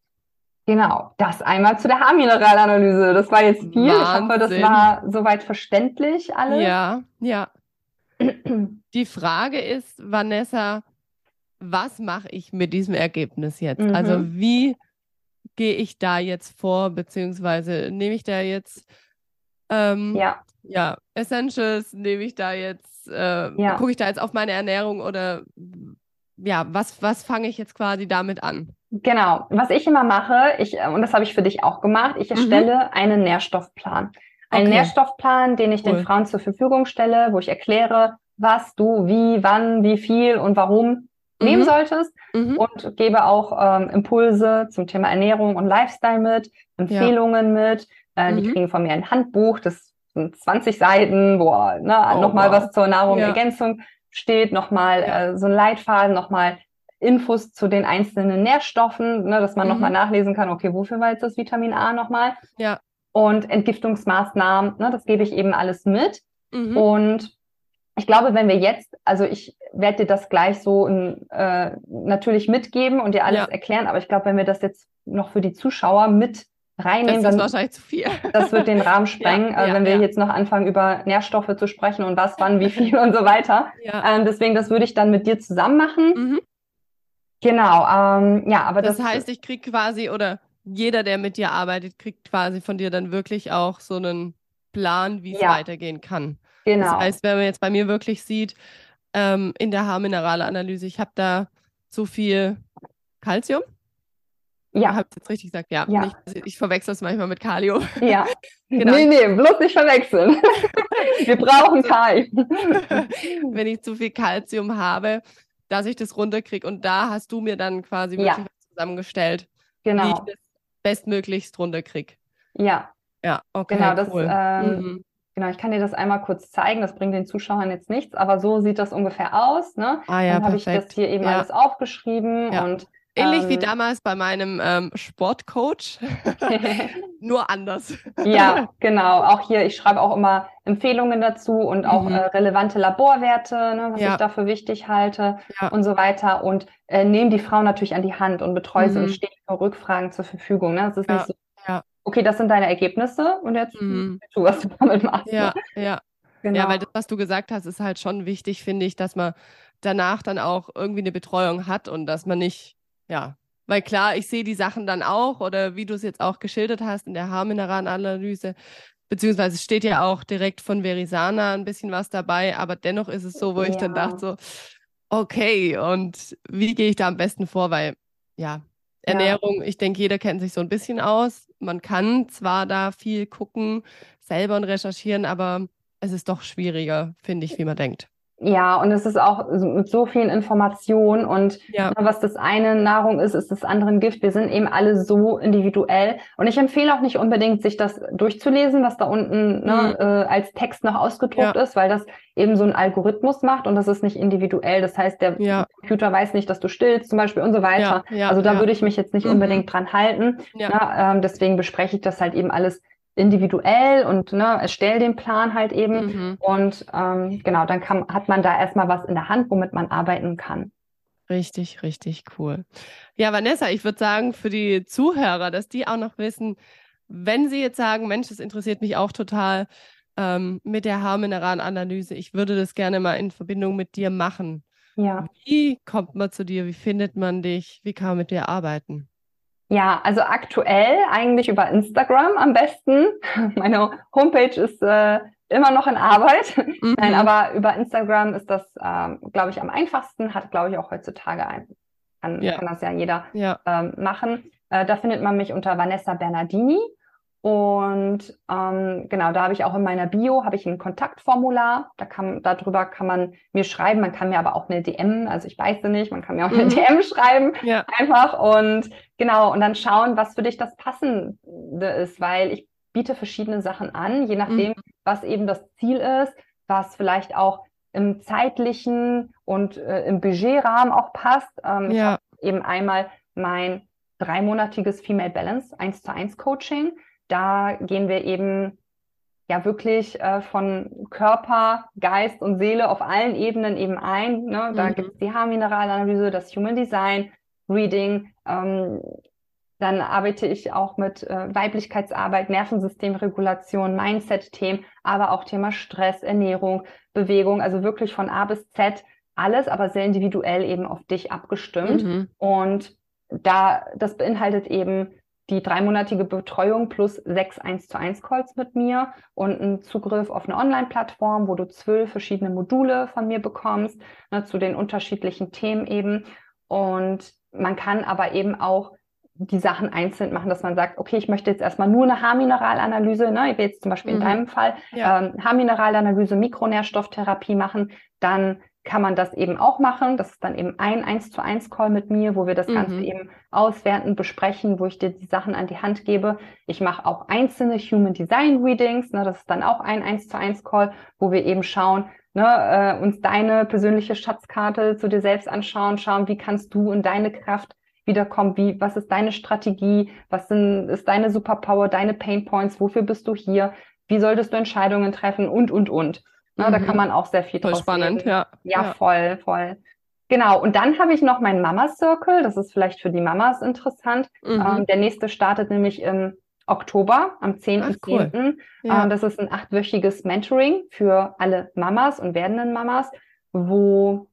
Genau, das einmal zu der Haarmineralanalyse. Das war jetzt viel. Wahnsinn. Ich hoffe, das war soweit verständlich alles. Ja, ja. Die Frage ist, Vanessa, was mache ich mit diesem Ergebnis jetzt? Mhm. Also wie gehe ich da jetzt vor, beziehungsweise nehme ich da jetzt ähm, ja. ja, Essentials, nehme ich da jetzt, äh, ja. gucke ich da jetzt auf meine Ernährung oder ja, was, was fange ich jetzt quasi damit an? Genau. Was ich immer mache, ich, und das habe ich für dich auch gemacht, ich mhm. erstelle mhm. einen Nährstoffplan. Einen okay. Nährstoffplan, den ich cool. den Frauen zur Verfügung stelle, wo ich erkläre, was du, wie, wann, wie viel und warum mhm. nehmen solltest mhm. und gebe auch ähm, Impulse zum Thema Ernährung und Lifestyle mit, Empfehlungen ja. mit. Äh, Die mhm. kriegen von mir ein Handbuch, das sind 20 Seiten, wo ne, oh, nochmal wow. was zur Nahrungsergänzung ja. steht, nochmal ja. äh, so ein Leitfaden, nochmal Infos zu den einzelnen Nährstoffen, ne, dass man mhm. nochmal nachlesen kann, okay, wofür war jetzt das Vitamin A nochmal? Ja. Und Entgiftungsmaßnahmen, ne, das gebe ich eben alles mit. Mhm. Und ich glaube, wenn wir jetzt, also ich werde dir das gleich so äh, natürlich mitgeben und dir alles ja. erklären, aber ich glaube, wenn wir das jetzt noch für die Zuschauer mit reinnehmen, das ist dann wahrscheinlich zu viel. Das wird den Rahmen sprengen, ja, äh, ja, wenn wir jetzt noch anfangen, über Nährstoffe zu sprechen und was, wann, wie viel und so weiter. Ähm, deswegen, das würde ich dann mit dir zusammen machen. Mhm. Genau, ähm, ja, aber das, das heißt, ich kriege quasi oder jeder, der mit dir arbeitet, kriegt quasi von dir dann wirklich auch so einen Plan, wie es weitergehen kann. Genau. Das heißt, wenn man jetzt bei mir wirklich sieht, ähm, in der Haarmineralanalyse, ich habe da zu viel Kalzium. Ja. Habe ich jetzt richtig gesagt? Ja. ja. Nicht, ich verwechsel es manchmal mit Kalium. Ja. genau. Nee, nee, bloß nicht verwechseln. Wir brauchen Kalium. Wenn ich zu viel Kalzium habe, dass ich das runterkriege. Und da hast du mir dann quasi wirklich ja. zusammengestellt, genau. wie ich das bestmöglichst runterkriege. Ja. Ja, okay. Genau, das, cool. ähm, mhm. Genau, ich kann dir das einmal kurz zeigen. Das bringt den Zuschauern jetzt nichts, aber so sieht das ungefähr aus. Ne? Ah, ja, Dann habe ich das hier eben ja. alles aufgeschrieben ja. und Ähnlich ähm, wie damals bei meinem ähm, Sportcoach, nur anders. ja, genau. Auch hier, ich schreibe auch immer Empfehlungen dazu und auch mhm. äh, relevante Laborwerte, ne, was ja. ich dafür wichtig halte ja. und so weiter. Und äh, nehme die Frau natürlich an die Hand und betreue mhm. sie und stehe für Rückfragen zur Verfügung. Ne? Das ist nicht so okay, das sind deine Ergebnisse und jetzt mhm. tu, was du damit machst. Ja, ne? ja. Genau. Ja, weil das, was du gesagt hast, ist halt schon wichtig, finde ich, dass man danach dann auch irgendwie eine Betreuung hat und dass man nicht, ja, weil klar, ich sehe die Sachen dann auch oder wie du es jetzt auch geschildert hast in der Haarmineralanalyse, beziehungsweise steht ja auch direkt von Verisana ein bisschen was dabei, aber dennoch ist es so, wo ich dann dachte so, okay, und wie gehe ich da am besten vor, weil ja, Ernährung, ja. ich denke, jeder kennt sich so ein bisschen aus. Man kann zwar da viel gucken, selber und recherchieren, aber es ist doch schwieriger, finde ich, wie man denkt. Ja, und es ist auch mit so vielen Informationen und ja. Ne, was das eine Nahrung ist, ist das andere ein Gift. Wir sind eben alle so individuell. Und ich empfehle auch nicht unbedingt, sich das durchzulesen, was da unten ne, mhm. äh, als Text noch ausgedruckt ja. ist, weil das eben so ein Algorithmus macht und das ist nicht individuell. Das heißt, der ja. Computer weiß nicht, dass du stillst zum Beispiel und so weiter. also da würde ich mich jetzt nicht mhm. unbedingt dran halten. Ja. Na, ähm, deswegen bespreche ich das halt eben alles individuell und ne, erstell den Plan halt eben. Mhm. Und ähm, genau, dann kann, hat man da erstmal was in der Hand, womit man arbeiten kann. Richtig, richtig cool. Ja, Vanessa, ich würde sagen, für die Zuhörer, dass die auch noch wissen, wenn sie jetzt sagen, Mensch, das interessiert mich auch total ähm, mit der Haarmineralanalyse, ich würde das gerne mal in Verbindung mit dir machen. Ja. Wie kommt man zu dir? Wie findet man dich? Wie kann man mit dir arbeiten? Ja, also aktuell eigentlich über Instagram am besten. Meine Homepage ist äh, immer noch in Arbeit. Mhm. Nein, aber über Instagram ist das, ähm, glaube ich, am einfachsten. Hat, glaube ich, auch heutzutage ein. Kann, ja. kann das ja jeder ja. Ähm, machen. Äh, da findet man mich unter Vanessa Bernardini. Und ähm, genau, da habe ich auch in meiner Bio habe ich ein Kontaktformular. Da kann, darüber kann man mir schreiben. Man kann mir aber auch eine DM, also ich weiß nicht, man kann mir auch eine mhm. DM schreiben, ja. einfach und genau und dann schauen, was für dich das Passende ist, weil ich biete verschiedene Sachen an, je nachdem, mhm. was eben das Ziel ist, was vielleicht auch im zeitlichen und äh, im Budgetrahmen auch passt. Ähm, ja. Ich habe eben einmal mein dreimonatiges Female Balance 1 zu 1 Coaching da gehen wir eben ja wirklich äh, von Körper, Geist und Seele auf allen Ebenen eben ein. Ne? Da mhm. gibt es die Haarmineralanalyse, das Human Design, Reading. Ähm, dann arbeite ich auch mit äh, Weiblichkeitsarbeit, Nervensystemregulation, Mindset-Themen, aber auch Thema Stress, Ernährung, Bewegung, also wirklich von A bis Z alles, aber sehr individuell eben auf dich abgestimmt. Mhm. Und da, das beinhaltet eben die dreimonatige Betreuung plus sechs 1 zu 1 Calls mit mir und einen Zugriff auf eine Online-Plattform, wo du zwölf verschiedene Module von mir bekommst, ne, zu den unterschiedlichen Themen eben. Und man kann aber eben auch die Sachen einzeln machen, dass man sagt, okay, ich möchte jetzt erstmal nur eine Haarmineralanalyse, ne, ich will jetzt zum Beispiel mhm. in deinem Fall ja. ähm, Haarmineralanalyse, Mikronährstofftherapie machen, dann kann man das eben auch machen. Das ist dann eben ein 1 zu 1 Call mit mir, wo wir das mhm. Ganze eben auswerten, besprechen, wo ich dir die Sachen an die Hand gebe. Ich mache auch einzelne Human Design Readings. Ne, das ist dann auch ein 1 zu 1 Call, wo wir eben schauen, ne, äh, uns deine persönliche Schatzkarte zu dir selbst anschauen, schauen, wie kannst du in deine Kraft wiederkommen, wie, was ist deine Strategie, was sind, ist deine Superpower, deine Pain Points, wofür bist du hier, wie solltest du Entscheidungen treffen und, und, und. Ne, mhm. Da kann man auch sehr viel voll draus spannend, ja. ja. Ja, voll, voll. Genau, und dann habe ich noch meinen Mama Circle, das ist vielleicht für die Mamas interessant. Mhm. Ähm, der nächste startet nämlich im Oktober, am 10.10. Cool. Ja. Ähm, das ist ein achtwöchiges Mentoring für alle Mamas und werdenden Mamas, wo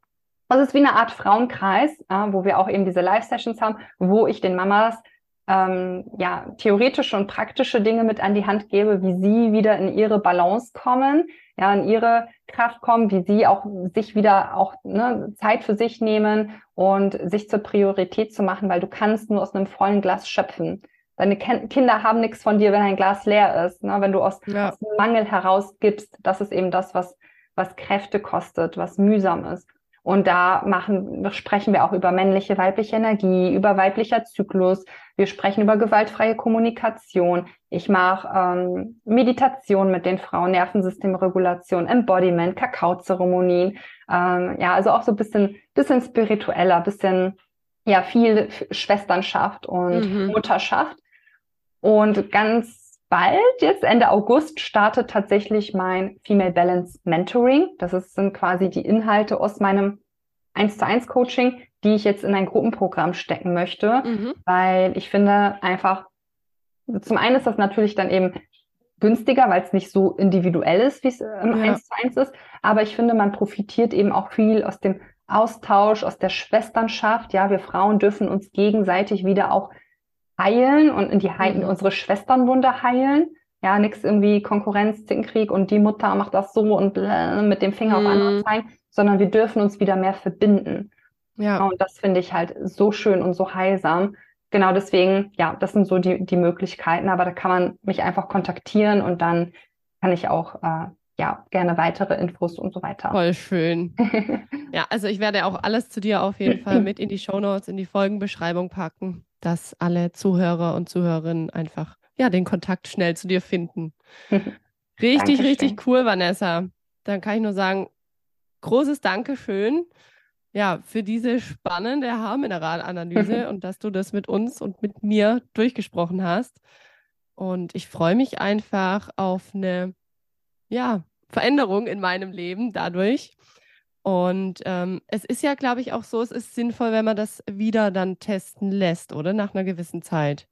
das ist wie eine Art Frauenkreis, wo wir auch eben diese Live-Sessions haben, wo ich den Mamas ähm, ja, theoretische und praktische Dinge mit an die Hand gebe, wie sie wieder in ihre Balance kommen, ja, in ihre Kraft kommen, wie sie auch sich wieder auch ne, Zeit für sich nehmen und sich zur Priorität zu machen, weil du kannst nur aus einem vollen Glas schöpfen. Deine Kinder haben nichts von dir, wenn ein Glas leer ist. Ne? Wenn du aus, ja. aus Mangel herausgibst, das ist eben das, was, was Kräfte kostet, was mühsam ist. Und da machen, sprechen wir auch über männliche, weibliche Energie, über weiblicher Zyklus. Wir sprechen über gewaltfreie Kommunikation. Ich mache ähm, Meditation mit den Frauen, Nervensystemregulation, Embodiment, Kakaozeremonien. Ähm, ja, also auch so ein bisschen, bisschen spiritueller, bisschen, ja, viel Schwesternschaft und mhm. Mutterschaft. Und ganz bald, jetzt Ende August, startet tatsächlich mein Female Balance Mentoring. Das ist, sind quasi die Inhalte aus meinem 1 zu 1 Coaching, die ich jetzt in ein Gruppenprogramm stecken möchte, mhm. weil ich finde einfach, zum einen ist das natürlich dann eben günstiger, weil es nicht so individuell ist, wie es im ja. 1 zu 1 ist, aber ich finde, man profitiert eben auch viel aus dem Austausch, aus der Schwesternschaft. Ja, wir Frauen dürfen uns gegenseitig wieder auch heilen und in die He mhm. unsere Schwesternwunde heilen. Ja, nichts irgendwie Konkurrenz, Zickenkrieg und die Mutter macht das so und mit dem Finger mhm. auf andere zeigen, sondern wir dürfen uns wieder mehr verbinden. Ja. Und das finde ich halt so schön und so heilsam. Genau deswegen, ja, das sind so die, die Möglichkeiten, aber da kann man mich einfach kontaktieren und dann kann ich auch äh, ja, gerne weitere Infos und so weiter. Voll schön. ja, also ich werde auch alles zu dir auf jeden Fall mit in die Show Notes, in die Folgenbeschreibung packen dass alle Zuhörer und Zuhörerinnen einfach ja den Kontakt schnell zu dir finden. Richtig, richtig cool, Vanessa. Dann kann ich nur sagen, großes Dankeschön ja, für diese spannende Haarmineralanalyse und dass du das mit uns und mit mir durchgesprochen hast. Und ich freue mich einfach auf eine ja, Veränderung in meinem Leben dadurch. Und ähm, es ist ja, glaube ich, auch so, es ist sinnvoll, wenn man das wieder dann testen lässt, oder? Nach einer gewissen Zeit.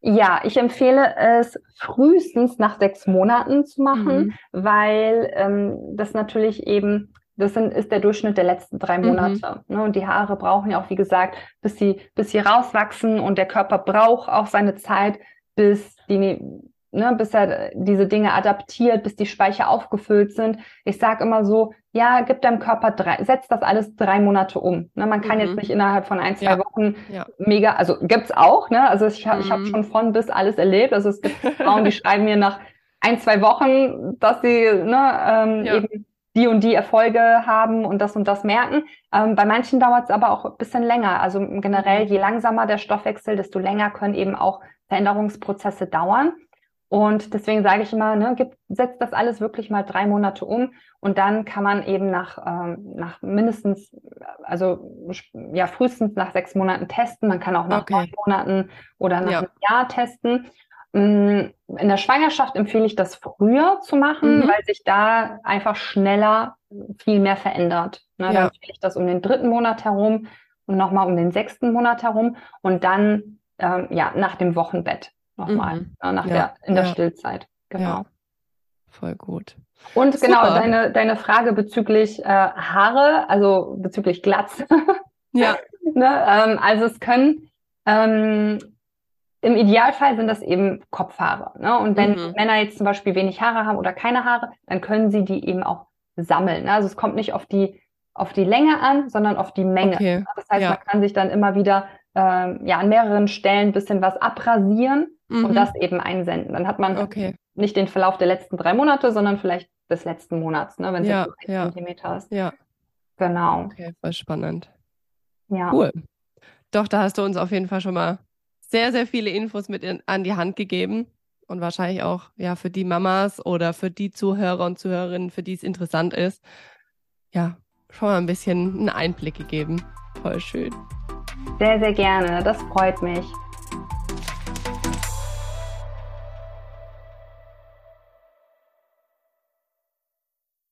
Ja, ich empfehle es frühestens nach sechs Monaten zu machen, mhm. weil ähm, das natürlich eben, das sind, ist der Durchschnitt der letzten drei mhm. Monate. Mhm. Ne? Und die Haare brauchen ja auch, wie gesagt, bis sie, bis sie rauswachsen und der Körper braucht auch seine Zeit, bis die ne, bis er diese Dinge adaptiert, bis die Speicher aufgefüllt sind. Ich sage immer so, ja, gib deinem Körper drei, setz das alles drei Monate um. Ne, man kann mhm. jetzt nicht innerhalb von ein, zwei ja. Wochen ja. mega, also gibt's auch, ne? Also ich, mhm. ich habe schon von bis alles erlebt. Also es gibt Frauen, die schreiben mir nach ein, zwei Wochen, dass sie ne, ähm, ja. eben die und die Erfolge haben und das und das merken. Ähm, bei manchen dauert es aber auch ein bisschen länger. Also generell, mhm. je langsamer der Stoffwechsel, desto länger können eben auch Veränderungsprozesse dauern. Und deswegen sage ich immer, ne, gib, setzt das alles wirklich mal drei Monate um und dann kann man eben nach, ähm, nach mindestens, also ja, frühestens nach sechs Monaten testen. Man kann auch nach okay. neun Monaten oder nach ja. einem Jahr testen. Mm, in der Schwangerschaft empfehle ich das früher zu machen, mhm. weil sich da einfach schneller viel mehr verändert. Ne, ja. Da empfehle ich das um den dritten Monat herum und nochmal um den sechsten Monat herum und dann ähm, ja nach dem Wochenbett nochmal, mhm. nach ja. der, in der ja. Stillzeit. Genau. Voll gut. Und Super. genau, deine, deine Frage bezüglich äh, Haare, also bezüglich Glatz. ja. ne, ähm, also es können ähm, im Idealfall sind das eben Kopfhaare. Ne? Und wenn mhm. Männer jetzt zum Beispiel wenig Haare haben oder keine Haare, dann können sie die eben auch sammeln. Ne? Also es kommt nicht auf die, auf die Länge an, sondern auf die Menge. Okay. Das heißt, man kann sich dann immer wieder ähm, ja, an mehreren Stellen ein bisschen was abrasieren mhm. und das eben einsenden. Dann hat man okay. nicht den Verlauf der letzten drei Monate, sondern vielleicht des letzten Monats, ne, wenn es ja, jetzt so ein ja. Zentimeter ist. Ja. Genau. Okay, voll spannend. Ja. Cool. Doch, da hast du uns auf jeden Fall schon mal sehr, sehr viele Infos mit in, an die Hand gegeben. und wahrscheinlich auch ja für die Mamas oder für die Zuhörer und Zuhörerinnen, für die es interessant ist, ja, schon mal ein bisschen einen Einblick gegeben. Voll schön. Sehr, sehr gerne. Das freut mich.